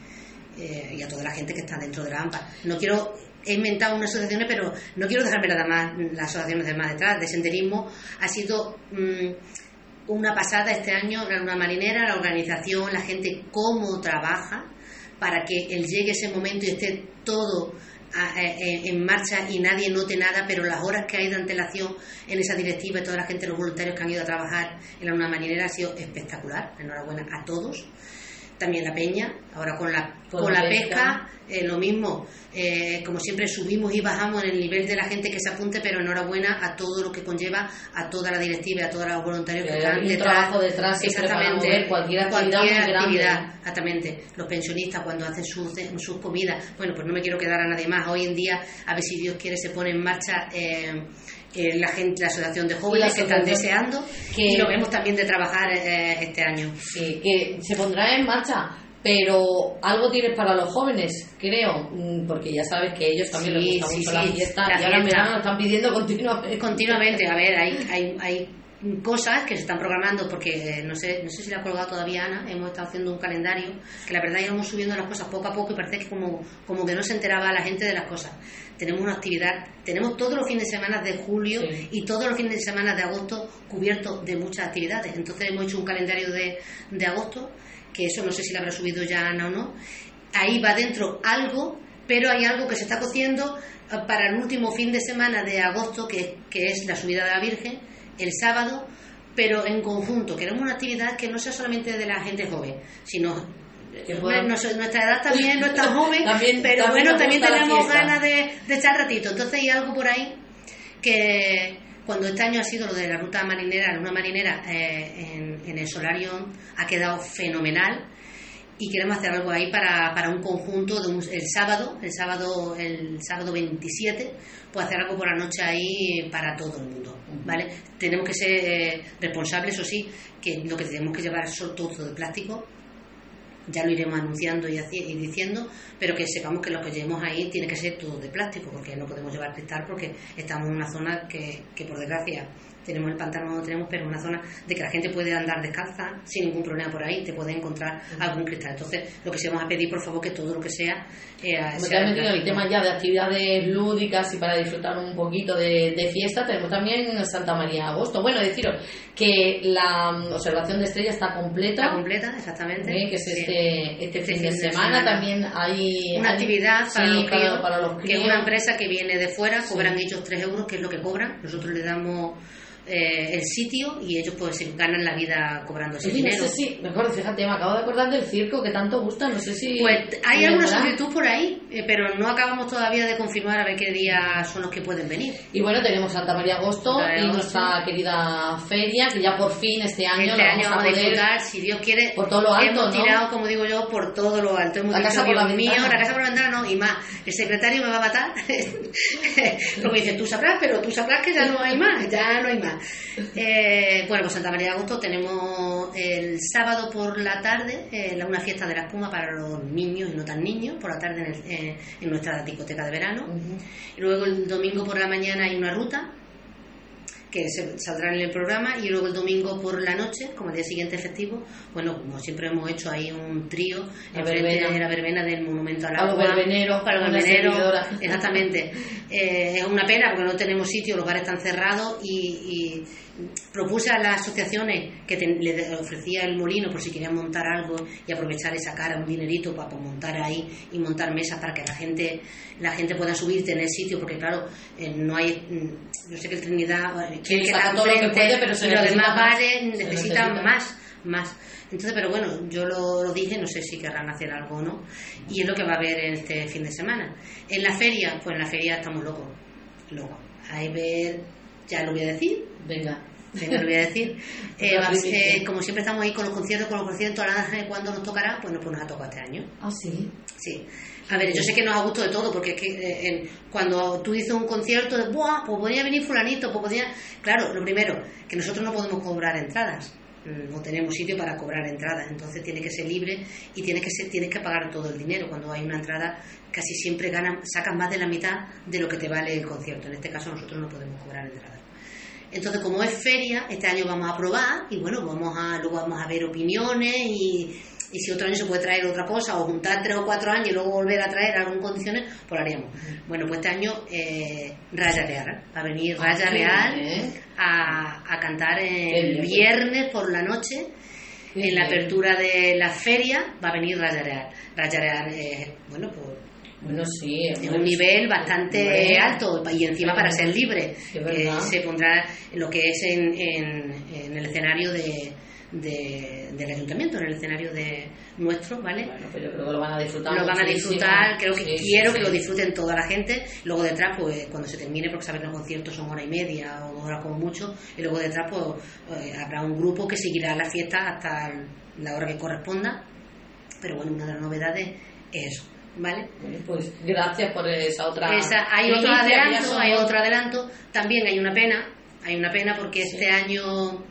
eh, y a toda la gente que está dentro de la AMPA. No quiero, he inventado unas asociaciones, pero no quiero dejarme nada más las asociaciones de más detrás. De senderismo ha sido mm, una pasada este año, la luna marinera, la organización, la gente, cómo trabaja para que él llegue ese momento y esté todo eh, eh, en marcha y nadie note nada, pero las horas que hay de antelación en esa directiva y toda la gente, los voluntarios que han ido a trabajar en la luna marinera ha sido espectacular. Enhorabuena a todos. También la peña, ahora con la, Con con la pesca. pesca, eh, lo mismo. Eh, como siempre subimos y bajamos en el nivel de la gente que se apunte, pero enhorabuena a todo lo que conlleva, a toda la directiva y a todos los voluntarios que, están detrás. trabajo detrás siempre para mover cualquier actividad actividad, exactamente. Los pensionistas cuando hacen sus, sus comidas, bueno, pues no me quiero quedar a nadie más. Hoy en día, a ver si Dios quiere, se pone en marcha eh, eh, la gente, la asociación de jóvenes que están deseando que- y lo vemos también de trabajar eh, este año. Sí, que se pondrá en marcha, pero algo tienes para los jóvenes, creo, mm, porque ya sabes que ellos también Sí, les gusta mucho sí, la fiesta y ahora verano lo están pidiendo continuamente. Continuamente, a ver, hay, hay, hay cosas que se están programando porque eh, no sé no sé si la ha colgado todavía Ana hemos estado haciendo un calendario que la verdad íbamos subiendo las cosas poco a poco y parece que como, como que no se enteraba la gente de las cosas. Tenemos una actividad tenemos todos los fines de semana de julio y todos los fines de semana de agosto cubiertos de muchas actividades. Entonces hemos hecho un calendario de, de agosto que eso no sé si lo habrá subido ya Ana o no ahí va dentro algo pero hay algo que se está cociendo eh, para el último fin de semana de agosto, que, que es la subida de la Virgen, el sábado, pero en conjunto. Queremos una actividad que no sea solamente de la gente joven, sino eh, nuestra edad también no es tan joven, También- pero también bueno, también tenemos ganas de, de estar ratito. Entonces hay algo por ahí que cuando este año ha sido lo de la ruta marinera, la luna marinera eh, en, el solarium ha quedado fenomenal y queremos hacer algo ahí para, para un conjunto de un- el sábado, el sábado, el sábado 27, pues hacer algo por la noche ahí para todo el mundo, ¿vale? Tenemos que ser eh, responsables, eso sí, que lo que tenemos que llevar son todo de plástico, ya lo iremos anunciando y, y diciendo, pero que sepamos que lo que llevemos ahí tiene que ser todo de plástico, porque no podemos llevar cristal porque estamos en una zona que, que por desgracia tenemos el pantano no tenemos, pero es una zona de que la gente puede andar descalza sin ningún problema por ahí, te puede encontrar algún cristal. Entonces, lo que sí vamos a pedir, por favor, que todo lo que sea... Eh, te sea metido en el tema ya de actividades lúdicas y para disfrutar un poquito de, de fiesta, tenemos también Santa María Agosto. Bueno, deciros que la mm, observación de estrellas está completa. Está completa, exactamente. ¿eh? que es Sí. este, este, Este fin de semana. también hay una hay- actividad para, sí, los críos, para los que es una empresa que viene de fuera, cobran ellos 3 euros, que es lo que cobran. Nosotros le damos eh, el sitio y ellos pues ganan la vida cobrando ese no dinero. sé si, mejor, fíjate, me acabo de acordar del circo que tanto gusta, no sé si... Pues hay alguna solicitud por ahí, eh, pero no acabamos todavía de confirmar a ver qué días son los que pueden venir. Y bueno, tenemos Santa María Agosto Santa María y Agosto. nuestra querida feria, que ya por fin este año este año vamos a poder... disfrutar, si Dios quiere. por todo lo alto, Hemos ¿no? tirado, como digo yo, por todo lo alto. Hemos La dicho, casa por la mío, ventana". la casa por la ventana no, y más. El secretario me va a matar. Porque dice, tú sabrás, pero tú sabrás que ya no hay más, ya no hay más. Eh, bueno, pues Santa María de Agosto tenemos el sábado por la tarde eh, una fiesta de la espuma para los niños y no tan niños, por la tarde en, el- eh, en nuestra discoteca de verano. Y luego el domingo por la mañana hay una ruta que se saldrá en el programa y luego el domingo por la noche, como el día siguiente festivo, bueno, como siempre hemos hecho ahí un trío en frente de la verbena del monumento al A los agua. verbeneros, para los verbeneros, exactamente. Eh, es una pena porque no tenemos sitio, los bares están cerrados y, y propuse a las asociaciones que te- le ofrecía el molino por si querían montar algo y aprovechar y sacar un dinerito para, pues, montar ahí y montar mesas para que la gente la gente pueda subir tener sitio porque claro eh, no hay yo sé que el Trinidad quiere que la todo lo que puede, pero se y los necesita demás más. bares necesitan necesita. más más entonces pero bueno yo lo, lo dije no sé si querrán hacer algo o no y es lo que va a haber en este fin de semana en la feria pues en la feria estamos locos locos hay ver ya lo voy a decir Venga. Venga, lo voy a decir. Eh, va a como siempre estamos ahí con los conciertos, con los conciertos, ahora cuándo nos tocará, pues, no, pues nos ha tocado este año. Ah, sí. Sí. A ver, yo sé que nos ha gustado de todo, porque es que eh, en- cuando tú dices un concierto, de, ¡buah! Pues podría venir fulanito, pues podría... Claro, lo primero, que nosotros no podemos cobrar entradas. Mm, No tenemos sitio para cobrar entradas, entonces tiene que ser libre y tienes que ser, tienes que pagar todo el dinero. Cuando hay una entrada, casi siempre ganan, sacan más de la mitad de lo que te vale el concierto. En este caso nosotros no podemos cobrar entradas. Entonces, como es feria, este año vamos a probar y bueno, vamos a, luego vamos a ver opiniones y, y si otro año se puede traer otra cosa o juntar tres o cuatro años y luego volver a traer algo en condiciones, pues lo haríamos. Bueno, pues este año eh, Raya Real, va a venir Ah, Raya Real bien. a, a cantar el viernes por la noche. En la apertura de la feria va a venir Raya Real. Raya Real, eh, bueno, pues Bueno, sí. es un nivel bastante alto y encima para ser libre ¿verdad? se pondrá lo que es en, en, en el escenario de, de- del ayuntamiento en el escenario de nuestro vale Bueno, pues yo creo que lo van a disfrutar lo van a disfrutar creo que Sí, quiero sí. que lo disfruten toda la gente luego detrás pues cuando se termine porque saben los conciertos son hora y media o dos horas como mucho y luego detrás pues eh, habrá un grupo que seguirá la fiesta hasta la hora que corresponda pero bueno una de las novedades es eso vale Pues gracias por esa otra. esa- hay otro que adelanto, hay otro adelanto. También hay una pena, hay una pena porque Sí. este año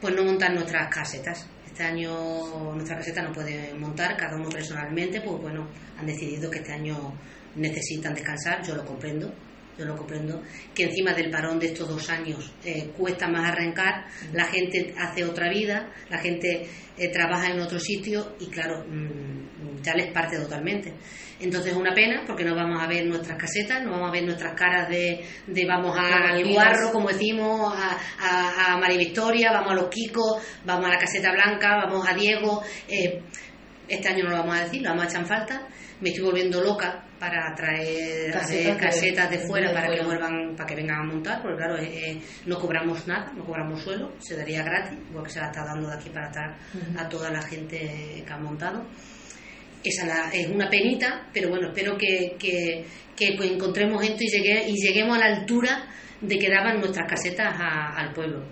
pues no montan nuestras casetas. Este año nuestra caseta no puede montar, cada uno personalmente, pues bueno, han decidido que este año necesitan descansar, yo lo comprendo, yo lo comprendo, que encima del parón de estos dos años eh, cuesta más arrancar, la gente hace otra vida, la gente eh, trabaja en otro sitio y claro, mm, ya les parte totalmente. Entonces es una pena porque no vamos a ver nuestras casetas, no vamos a ver nuestras caras de, de vamos al Conocidas. guarro, como decimos, a, a, a María Victoria, vamos a los Kikos, vamos a la caseta blanca, vamos a Diego. eh, este año no lo vamos a decir, lo vamos a echar en falta. Me estoy volviendo loca para traer Casetas hacer casetas de fuera de para que vuelvan, para que vengan a montar, porque claro, eh, eh, no cobramos nada, no cobramos suelo, se daría gratis, porque se la está dando de aquí para estar a toda la gente que ha montado. Esa la- es una penita, pero bueno, espero que, que, que, pues, encontremos gente y, llegue, y lleguemos a la altura de que daban nuestras casetas a- al pueblo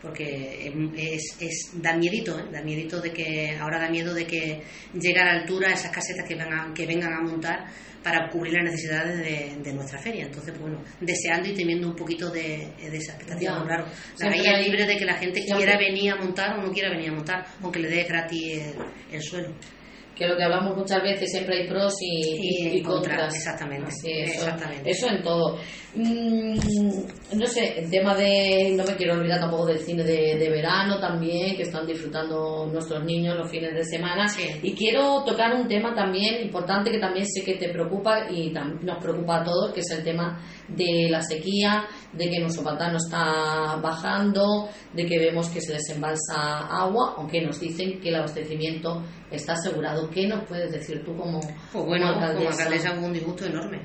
porque es, es da miedito, ¿eh? da miedito de que ahora da miedo de que llegue a la altura esas casetas que vengan, que vengan a montar para cubrir las necesidades de, de nuestra feria. Entonces, pues, bueno, deseando y temiendo un poquito de, de esa expectativa. Ya. Claro, la calle libre de que la gente quiera venir a montar o no quiera venir a montar, aunque le dé gratis el, el suelo. Que lo que hablamos muchas veces siempre hay pros y, Y y- y en contra, contras. exactamente, Así, eso, exactamente. eso en todo. Mm, no sé, el tema de. No me quiero olvidar tampoco del cine de, de verano también, que están disfrutando nuestros niños los fines de semana. Sí. Y quiero tocar un tema también importante que también sé que te preocupa y nos preocupa a todos, que es el tema de la sequía, de que nuestro pantano está bajando, de que vemos que se desembalsa agua, aunque nos dicen que el abastecimiento está asegurado. ¿Qué nos puedes decir tú como, Pues bueno, como como alcaldesa? alcaldesa hubo un disgusto enorme.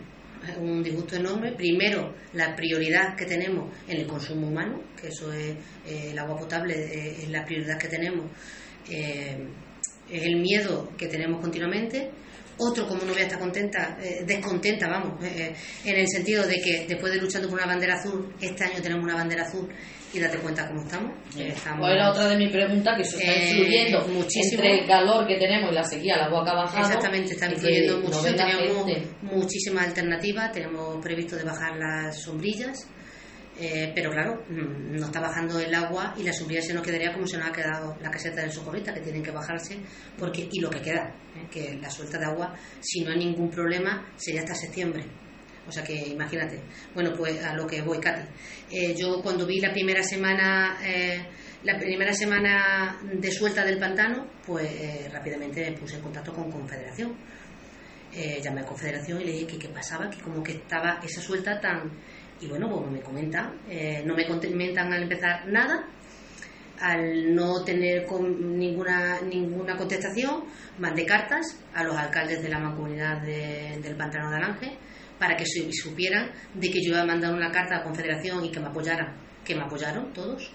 un disgusto enorme. Primero, la prioridad que tenemos en el consumo humano, que eso es eh, el agua potable, eh, es la prioridad que tenemos. Eh, es el miedo que tenemos continuamente. Otro, como no voy a estar contenta, descontenta, vamos, en el sentido de que después de luchando por una bandera azul, este año tenemos una bandera azul y date cuenta cómo estamos. ¿Cuál era otra de mis preguntas? Que eso está influyendo muchísimo. entre el calor que tenemos y la sequía, la boca bajando. Exactamente, está influyendo muchísimo. Tenemos muchísimas alternativas, tenemos previsto de bajar las sombrillas. Eh, pero claro, mm, no está bajando el agua y la sombrilla se nos quedaría como se nos ha quedado la caseta del socorrista, que tienen que bajarse, porque y lo que queda, eh, que la suelta de agua, si no hay ningún problema, sería hasta septiembre. O sea que imagínate. Bueno, pues a lo que voy, Katy. Eh, yo cuando vi la primera semana, eh, la primera semana de suelta del pantano, pues rápidamente me puse en contacto con Confederación. llamé a Confederación y le dije que qué pasaba, que como que estaba esa suelta tan... Y bueno, pues me comentan, no me comentan al empezar nada, al no tener ninguna ninguna contestación, mandé cartas a los alcaldes de la mancomunidad del Pantano de Alange para que supieran de que yo iba a mandar una carta a la Confederación y que me apoyaran, que me apoyaron todos,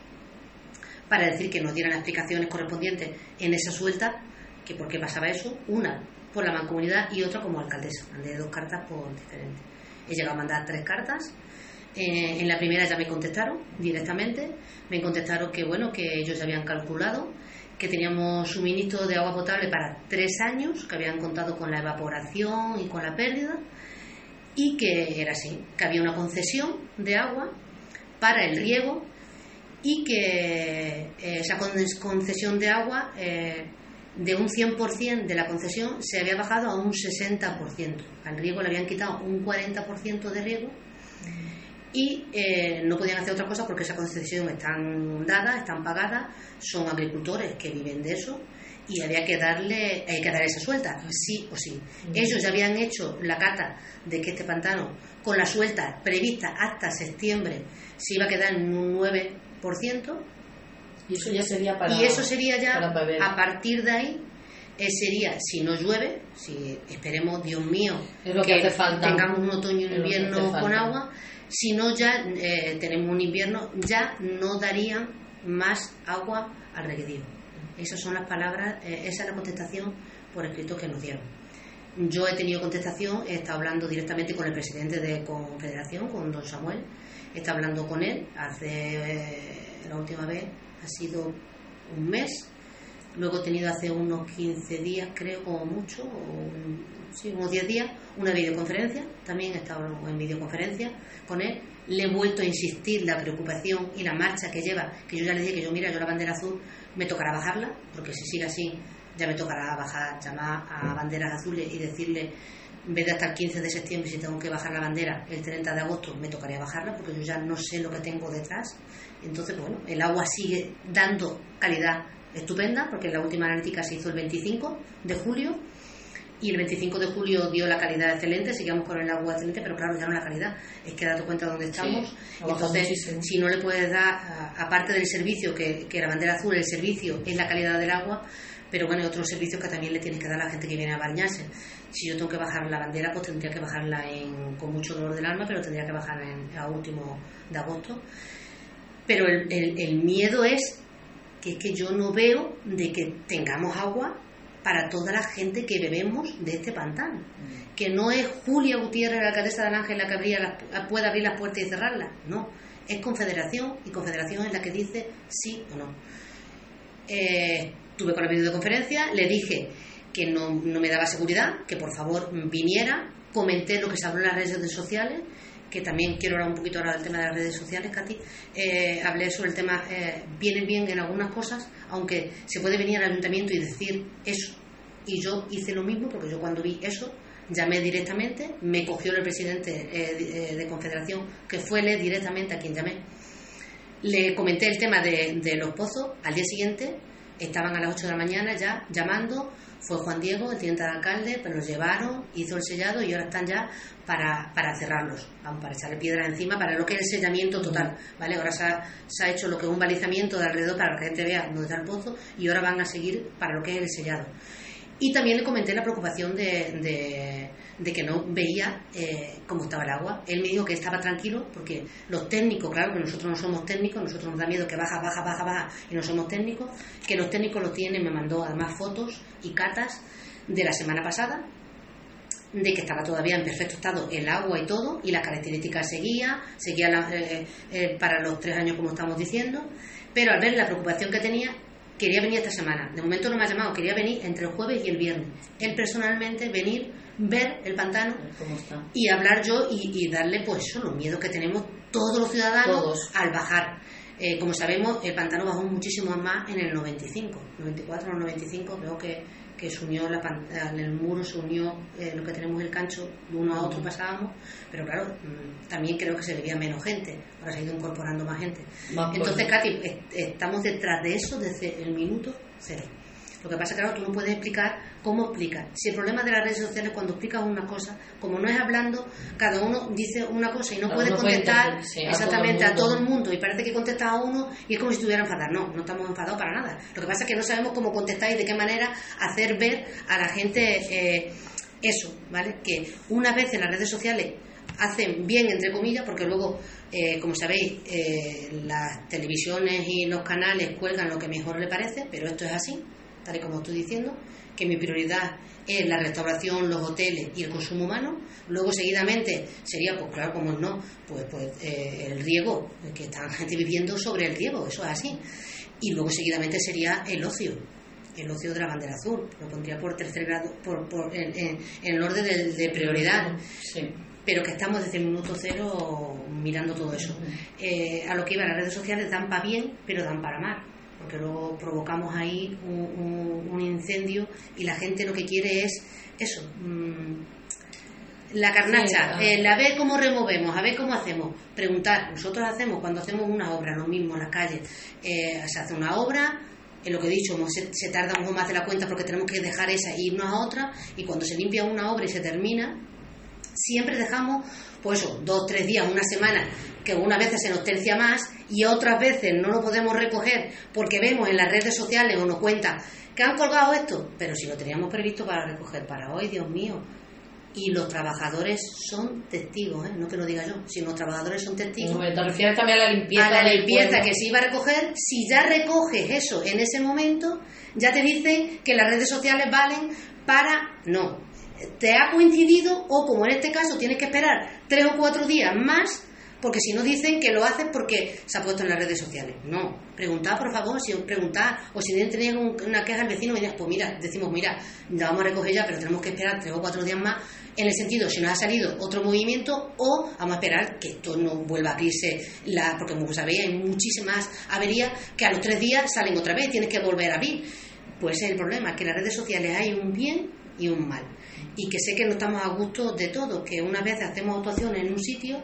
para decir que nos dieran explicaciones correspondientes en esa suelta, que por qué pasaba eso, una por la mancomunidad y otra como alcaldesa. Mandé dos cartas por diferentes. He llegado a mandar tres cartas. Eh, en la primera ya me contestaron directamente. Me contestaron que bueno, que ellos ya habían calculado que teníamos suministro de agua potable para tres años, que habían contado con la evaporación y con la pérdida, y que era así, que había una concesión de agua para el riego y que eh, esa concesión de agua eh, de un 100% de la concesión se había bajado a un 60%. Al riego le habían quitado un 40% de riego y eh, no podían hacer otra cosa porque esa concesión están dadas, están pagadas, son agricultores que viven de eso y había que darle hay que dar esa suelta, sí o sí. Ellos ya habían hecho la cata de que este pantano, con la suelta prevista hasta septiembre, se iba a quedar en un 9%. Y eso ya sería para. Y eso sería ya, a partir de ahí, eh, sería, si no llueve, si esperemos, Dios mío, que, tengamos un otoño y un invierno con agua, si no ya eh, tenemos un invierno, ya no darían más agua al reguedío. Esas son las palabras, eh, esa es la contestación por escrito que nos dieron. Yo he tenido contestación, he estado hablando directamente con el presidente de Confederación, con don Samuel, he estado hablando con él hace, eh, la última vez ha sido un mes, luego he tenido hace unos 15 días, creo, como mucho, o sí, unos 10 días, una videoconferencia, también he estado en videoconferencia con él, le he vuelto a insistir la preocupación y la marcha que lleva, que yo ya le dije que yo, mira, yo la bandera azul me tocará bajarla, porque si sigue así ya me tocará bajar, llamar a banderas azules y decirle, en vez de hasta el 15 de septiembre, si tengo que bajar la bandera el 30 de agosto, me tocaría bajarla, porque yo ya no sé lo que tengo detrás. Entonces, bueno, el agua sigue dando calidad estupenda, porque la última analítica se hizo el 25 de julio y el 25 de julio dio la calidad excelente, sigamos con el agua excelente, pero claro, ya no la calidad, es que date cuenta de dónde estamos. Entonces, si no le puedes dar, aparte del servicio, que, que la bandera azul, el servicio es la calidad del agua, pero bueno, hay otros servicios que también le tienes que dar a la gente que viene a bañarse. Si yo tengo que bajar la bandera, pues tendría que bajarla en, con mucho dolor del alma, pero tendría que bajar en, a último de agosto. Pero el, el, el miedo es que es que yo no veo de que tengamos agua para toda la gente que bebemos de este pantano. Mm. Que no es Julia Gutiérrez, la alcaldesa de Ángel, la que abría puede abrir las puertas y cerrarlas. No, es Confederación y Confederación es la que dice sí o no. Eh, tuve con la videoconferencia, le dije que no, no me daba seguridad, que por favor viniera, comenté lo que se habló en las redes sociales que también quiero hablar un poquito ahora del tema de las redes sociales, Katy, eh, hablé sobre el tema, eh, vienen bien en algunas cosas, aunque se puede venir al ayuntamiento y decir eso. Y yo hice lo mismo, porque yo cuando vi eso, llamé directamente, me cogió el presidente eh, de, Confederación, que fue él directamente a quien llamé. Le comenté el tema de, de los pozos, al día siguiente estaban a las 8 de la mañana ya llamando, fue Juan Diego, el teniente de alcalde, pero los llevaron, hizo el sellado y ahora están ya para, para cerrarlos, para echarle piedra encima, para lo que es el sellamiento total, ¿vale? Ahora se ha, se ha hecho lo que es un balizamiento de alrededor para que la gente vea dónde está el pozo y ahora van a seguir para lo que es el sellado. Y también le comenté la preocupación de, de, que no veía eh, cómo estaba el agua. Él me dijo que estaba tranquilo porque los técnicos, claro que nosotros no somos técnicos, nosotros nos da miedo que baja, baja, baja, baja y no somos técnicos, que los técnicos lo tienen, me mandó además fotos y catas de la semana pasada de que estaba todavía en perfecto estado el agua y todo, y las características seguía, seguía eh, eh, para los tres años como estamos diciendo, pero al ver la preocupación que tenía, quería venir esta semana. De momento no me ha llamado, quería venir entre el jueves y el viernes. Él personalmente venir, ver el pantano y hablar yo y, darle pues eso, los miedos que tenemos todos los ciudadanos al bajar. Eh, como sabemos, el pantano bajó muchísimo más en el 95, 94 o 95, creo que que se unió la, en el muro, se unió eh, lo que tenemos el cancho, de uno a otro pasábamos, pero claro, mm, también creo que se veía menos gente, ahora se ha ido incorporando más gente. Entonces, Katy, estamos detrás de eso desde el minuto cero. Lo que pasa es que claro, tú no puedes explicar cómo explicar. Si el problema de las redes sociales es cuando explicas una cosa, como no es hablando, cada uno dice una cosa y no puede contestar exactamente a todo, el mundo y parece que contesta a uno y es como si estuviera enfadado. No, no estamos enfadados para nada. Lo que pasa es que no sabemos cómo contestar y de qué manera hacer ver a la gente eh, eso, ¿vale? Que una vez en las redes sociales hacen bien, entre comillas, porque luego, eh, como sabéis, eh, las televisiones y los canales cuelgan lo que mejor le parece, pero esto es así tal y como estoy diciendo, que mi prioridad es la restauración, los hoteles y el consumo humano. Luego, seguidamente, sería, pues claro, como no, pues, pues eh, el riego, que está gente viviendo sobre el riego, eso es así. Y luego, seguidamente, sería el ocio, el ocio de la bandera azul. Lo pondría por tercer grado, por, por en, el orden de, prioridad. Pero que estamos desde el minuto cero mirando todo eso. Eh, a lo que iba, las redes sociales dan para bien, pero dan para mal porque luego provocamos ahí un, incendio y la gente lo que quiere es eso, mm, la carnacha, el a ver cómo removemos, a ver cómo hacemos. Preguntar, nosotros hacemos cuando hacemos una obra, lo mismo en las calles, eh, se hace una obra, en lo que he dicho, se, se, tarda un poco más de la cuenta porque tenemos que dejar esa e irnos a otra, y cuando se limpia una obra y se termina, siempre dejamos, pues eso, dos, tres días, una semana, que unas veces se nos tercia más y otras veces no lo podemos recoger porque vemos en las redes sociales o nos cuentan que han colgado esto, pero si lo teníamos previsto para recoger para hoy, Dios mío. Y los trabajadores son testigos, ¿eh? no que lo diga yo, si los trabajadores son testigos. te refieres también a la limpieza. A la limpieza que se iba a recoger, si ya recoges eso en ese momento, ya te dicen que las redes sociales valen para. No, te ha coincidido o como en este caso tienes que esperar tres o cuatro días más porque si no dicen que lo haces porque se ha puesto en las redes sociales. No, preguntad por favor, si preguntad, o si tenéis una queja al vecino, pues mira, decimos, mira, la vamos a recoger ya, pero tenemos que esperar tres o cuatro días más, en el sentido, si nos ha salido otro movimiento, o vamos a esperar que esto no vuelva a abrirse, la, porque como sabéis, hay muchísimas averías que a los tres días salen otra vez, tienes que volver a abrir. Pues es el problema, que en las redes sociales hay un bien y un mal. Y que sé que no estamos a gusto de todo, que una vez hacemos actuaciones en un sitio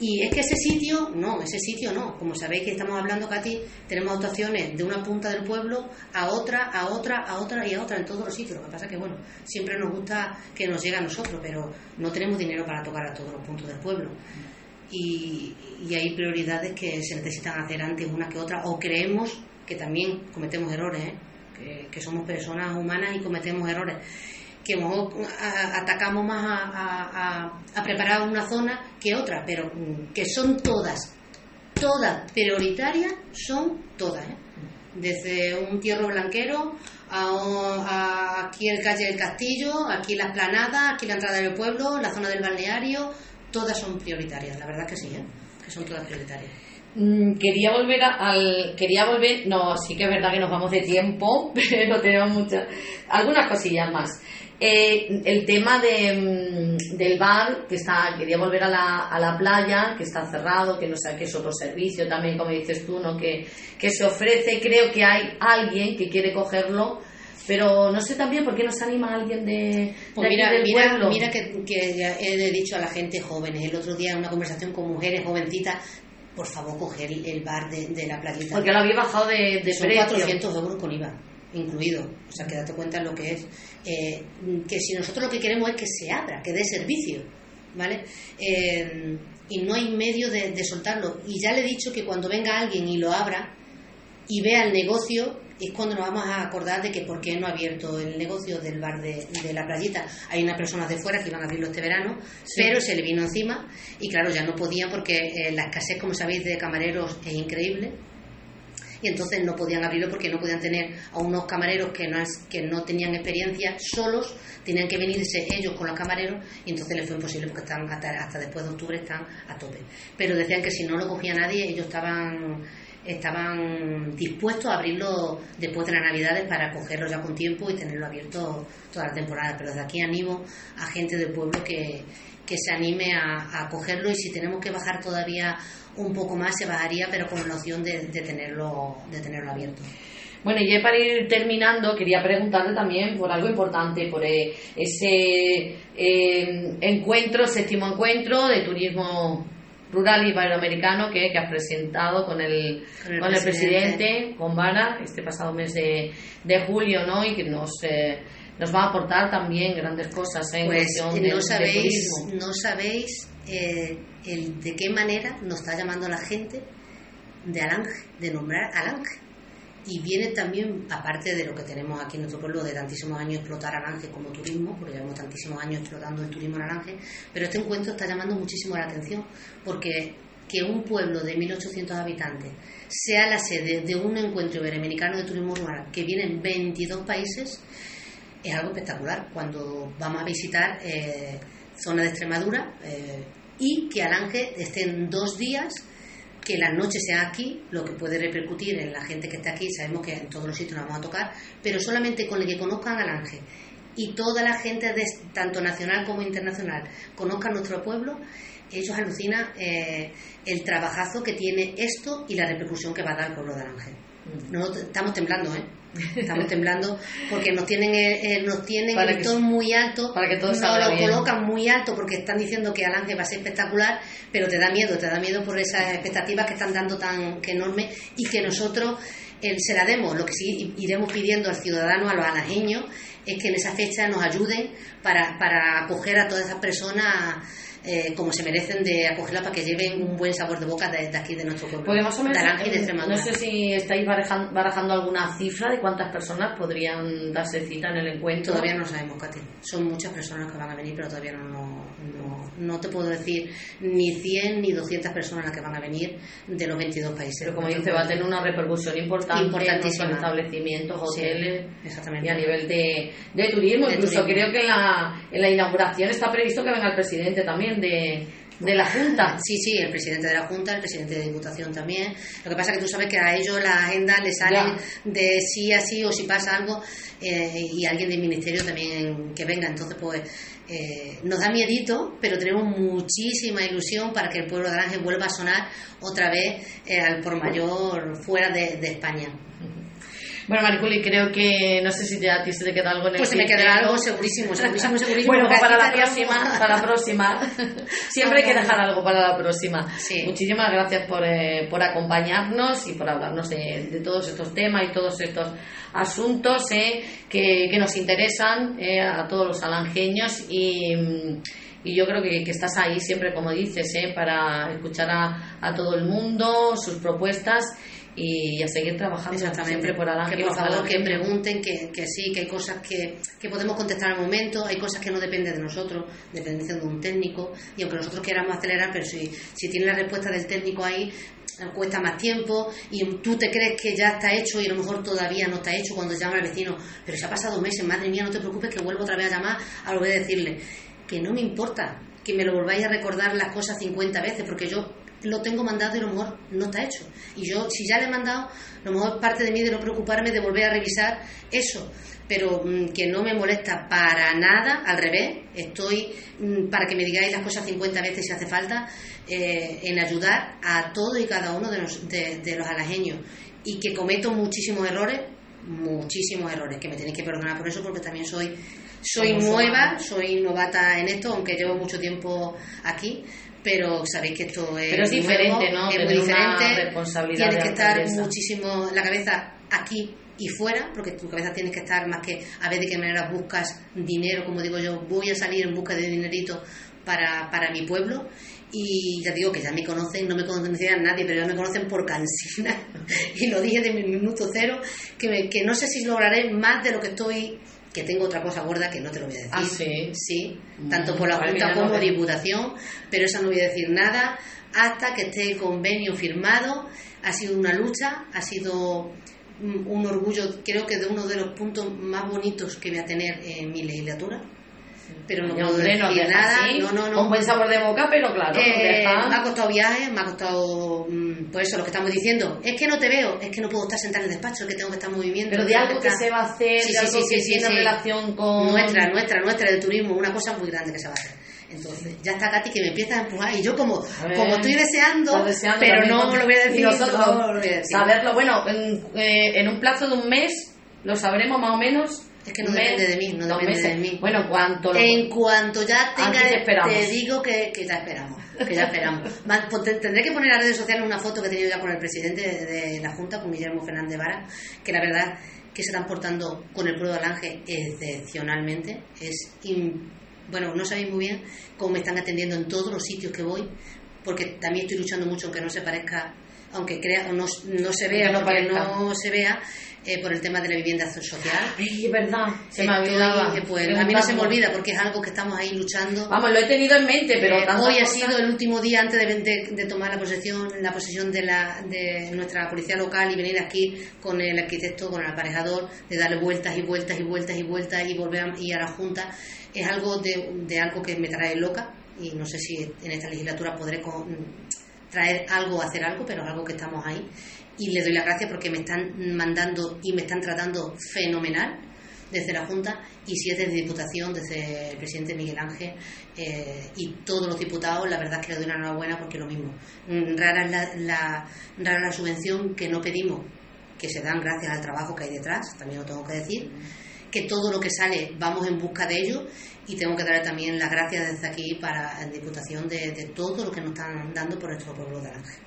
y es que ese sitio, no, ese sitio no. Como sabéis que estamos hablando, Katy, tenemos actuaciones de una punta del pueblo a otra, a otra, a otra y a otra en todos los sitios. Lo que pasa es que, bueno, siempre nos gusta que nos llegue a nosotros, pero no tenemos dinero para tocar a todos los puntos del pueblo. Y, hay prioridades que se necesitan hacer antes una que otra, o creemos que también cometemos errores, ¿eh? que, que somos personas humanas y cometemos errores que atacamos más a, preparar una zona que otra, pero mm, que son todas, todas prioritarias, son todas. ¿eh? Desde un tierro blanquero a, aquí el calle del Castillo, aquí la esplanada, aquí la entrada del pueblo, la zona del balneario, todas son prioritarias, la verdad que sí, ¿eh? que son todas prioritarias. Mm, quería volver al. Quería volver. No, sí que es verdad que nos vamos de tiempo, pero tenemos muchas. Algunas cosillas más. Eh, el tema de, mm, del bar, que está, quería volver a la, a la playa, que está cerrado, que no sé qué es otro servicio también, como dices tú, ¿no? que, que se ofrece. Creo que hay alguien que quiere cogerlo, pero no sé también por qué no se anima alguien de, pues mira, mira, mira que, que he dicho a la gente jóvenes, el otro día en una conversación con mujeres jovencitas, por favor, coger el bar de, de la playita. Porque lo había bajado de, de Son 400 euros con IVA incluido. O sea, que date cuenta lo que es. Eh, que si nosotros lo que queremos es que se abra, que dé servicio, ¿vale? Eh, y no hay medio de, soltarlo. Y ya le he dicho que cuando venga alguien y lo abra y vea el negocio, es cuando nos vamos a acordar de que por qué no ha abierto el negocio del bar de, la playita. Hay unas personas de fuera que iban a abrirlo este verano, pero se le vino encima y claro, ya no podían porque eh, la escasez, como sabéis, de camareros es increíble y entonces no podían abrirlo porque no podían tener a unos camareros que no, que no tenían experiencia solos, tenían que venirse ellos con los camareros y entonces les fue imposible porque están hasta, después de octubre están a tope. Pero decían que si no lo cogía nadie, ellos estaban estaban dispuestos a abrirlo después de las navidades para cogerlo ya con tiempo y tenerlo abierto toda la temporada. Pero desde aquí animo a gente del pueblo que, que se anime a, a cogerlo y si tenemos que bajar todavía un poco más se bajaría, pero con la opción de, tenerlo, de tenerlo abierto. Bueno, y ya para ir terminando, quería preguntarle también por algo importante, por eh, ese eh, encuentro, séptimo encuentro de turismo rural y iberoamericano que, que has presentado con el, con el, presidente. con Vara, este pasado mes de, de julio, ¿no? Y que nos, eh, nos va a aportar también grandes cosas en pues, cuestión no sabéis, No sabéis eh, el de qué manera nos está llamando la gente de Alange, de nombrar Alange. Y viene también, aparte de lo que tenemos aquí en nuestro pueblo, de tantísimos años explotar Alange como turismo, porque llevamos tantísimos años explotando el turismo en Alange, pero este encuentro está llamando muchísimo la atención, porque que un pueblo de 1.800 habitantes sea la sede de un encuentro iberoamericano de turismo rural que viene en 22 países, es algo espectacular. Cuando vamos a visitar eh, zona de Extremadura, eh, y que Alange esté en dos días, que la noche sea aquí, lo que puede repercutir en la gente que está aquí, sabemos que en todos los sitios nos vamos a tocar, pero solamente con el que conozcan Alange y toda la gente, de, tanto nacional como internacional, conozcan nuestro pueblo, ellos alucinan eh, el trabajazo que tiene esto y la repercusión que va a dar al pueblo de Alange. Mm. No, estamos temblando, ¿eh? Estamos temblando porque nos tienen, eh, eh, nos tienen el listón muy alto, para que todo nos lo colocan muy alto porque están diciendo que Alange va a ser espectacular, pero te da miedo, te da miedo por esas expectativas que están dando tan enormes y que nosotros se la demos. Lo que sí iremos pidiendo al ciudadano, a los alangeños, es que en esa fecha nos ayuden para, para acoger a todas esas personas eh, como se merecen de acogerla para que lleven un buen sabor de boca de, aquí de nuestro pueblo. Porque más o menos, no sé si estáis barajando, alguna cifra de cuántas personas podrían darse cita en el encuentro. Todavía no sabemos, Katy. Son muchas personas que van a venir, pero todavía no, no, no, te puedo decir ni 100 ni 200 personas las que van a venir de los 22 países. Pero como dice, va a tener una repercusión importante en los establecimientos, hoteles y a nivel de, de turismo. Incluso creo que en la, en la inauguración está previsto que venga el presidente también de, de la Junta. Sí, sí, el presidente de la Junta, el presidente de Diputación también. Lo que pasa es que tú sabes que a ellos la agenda les sale de sí a sí o si pasa algo eh, y alguien del ministerio también que venga. Entonces, pues eh, nos da miedito, pero tenemos muchísima ilusión para que el pueblo de Ángel vuelva a sonar otra vez eh, al por mayor fuera de España. Bueno, Mariculi, creo que no sé si ya a ti se te queda algo en el Pues se me quedará algo segurísimo, segurísimo, segurísimo. bueno, para la próxima, para la próxima. Siempre hay que dejar algo para la próxima. Muchísimas gracias por, eh, por acompañarnos y por hablarnos de, todos estos temas y todos estos asuntos eh, que, que, nos interesan eh, a todos los alangeños y y yo creo que, que, estás ahí siempre, como dices, ¿eh? para escuchar a, a, todo el mundo, sus propuestas y a seguir trabajando siempre por adelante. Que por favor que pregunten, que, que, sí, que hay cosas que, que podemos contestar al momento, hay cosas que no dependen de nosotros, dependen de un técnico, y aunque nosotros queramos acelerar, pero si, si tiene la respuesta del técnico ahí, cuesta más tiempo y tú te crees que ya está hecho y a lo mejor todavía no está hecho cuando llama al vecino, pero se ha pasado meses, madre mía, no te preocupes que vuelvo otra vez a llamar a lo que decirle que no me importa que me lo volváis a recordar las cosas 50 veces, porque yo lo tengo mandado y a lo mejor no está hecho. Y yo, si ya le he mandado, a lo mejor parte de mí de no preocuparme de volver a revisar eso. Pero mm, que no me molesta para nada, al revés, estoy mm, para que me digáis las cosas 50 veces si hace falta, eh, en ayudar a todos y cada uno de los, de, los alajeños. Y que cometo muchísimos errores, muchísimos errores, que me tenéis que perdonar por eso porque también soy soy nueva, soy novata en esto, aunque llevo mucho tiempo aquí, pero sabéis que esto es, diferente, ¿no? Es muy diferente. Tienes que estar muchísimo la cabeza aquí y fuera, porque tu cabeza tiene que estar más que a ver de qué manera buscas dinero, como digo yo, voy a salir en busca de dinerito para, para mi pueblo y ya digo que ya me conocen, no me conocían nadie, pero ya me conocen por cansina y lo dije de mi minuto cero, que, que no sé si lograré más de lo que estoy que tengo otra cosa gorda que no te lo voy a decir. Ah, sí. Sí, Mm, tanto por la Junta no como te- Diputación, pero eso no voy a decir nada hasta que esté el convenio firmado. Ha sido una lucha, ha sido mm, un orgullo, creo que de uno de los puntos más bonitos que voy a tener en mi legislatura. Pero no puedo decir nada. así, no, no, no. Con buen sabor de boca, pero claro, Eh, me ha costado viajes, me ha costado, mm, pues eso, lo que estamos diciendo. Es que no te veo, es que no puedo estar sentada en el despacho, es que tengo que estar en movimiento. Pero de algo que se va a hacer, Sí, de sí, algo sí, que tiene relación con... Nuestra, nuestra, nuestra, del turismo, una cosa muy grande que se va a hacer. Entonces, ya está Katy que me empieza a empujar y yo como, como estoy deseando, deseando pero no lo voy a decir, nosotros. Saberlo, bueno, en, eh, en un plazo de un mes lo sabremos más o menos. Es que no depende de mí, no depende meses. de mí. Bueno, cuanto lo- En cuanto ya tenga, te digo que, que ya esperamos, que ya esperamos. Pues te- tendré que poner a redes sociales una foto que he tenido ya con el presidente de, de la Junta, con Guillermo Fernández Vara, que la verdad que se están portando con el pueblo de Alange excepcionalmente. Es in- bueno, no sabéis muy bien cómo me están atendiendo en todos los sitios que voy, porque también estoy luchando mucho aunque no se parezca, aunque crea, no, no se vea, no no se vea, eh, por el tema de la vivienda social. Ay, es verdad, se me olvidaba. pues, a mí no se me olvida porque es algo que estamos ahí luchando. Vamos, lo he tenido en mente, pero Eh, hoy ha cosas- sido el último día antes de, de- de tomar la posesión, la posesión de, la, de nuestra policía local y venir aquí con el arquitecto, con el aparejador, de darle vueltas y vueltas y vueltas y vueltas y volver a, ir a la Junta. Es algo de, de algo que me trae loca y no sé si en esta legislatura podré con- traer algo, hacer algo, pero es algo que estamos ahí. Y le doy las gracias porque me están mandando y me están tratando fenomenal desde la Junta y si es desde Diputación, desde el presidente Miguel Ángel eh, y todos los diputados, la verdad es que le doy una enhorabuena porque lo mismo. Mm, Rara es la, rara la subvención que no pedimos, que se dan gracias al trabajo que hay detrás, también lo tengo que decir, que todo lo que sale vamos en busca de ello y tengo que darle también las gracias desde aquí para la Diputación de, de todo lo que nos están dando por nuestro pueblo de Aranje.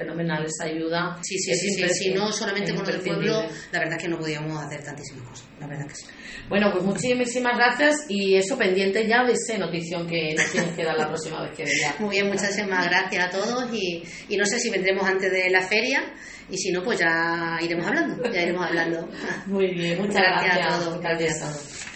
Fenomenal esa ayuda. Sí, sí, Es sí, sí, si no solamente con imprescindible. pueblo, la verdad es que no podíamos hacer tantísimas cosas, la verdad que sí. Bueno, pues muchísimas gracias y eso pendiente ya de esa notición que nos tienes que dar la próxima vez que vengas. Muy bien, muchísimas gracias a todos y, y no sé si vendremos antes de la feria y si no, pues ya iremos hablando, ya iremos hablando. Muy bien, muchas Gracias a todos, gracias a todos.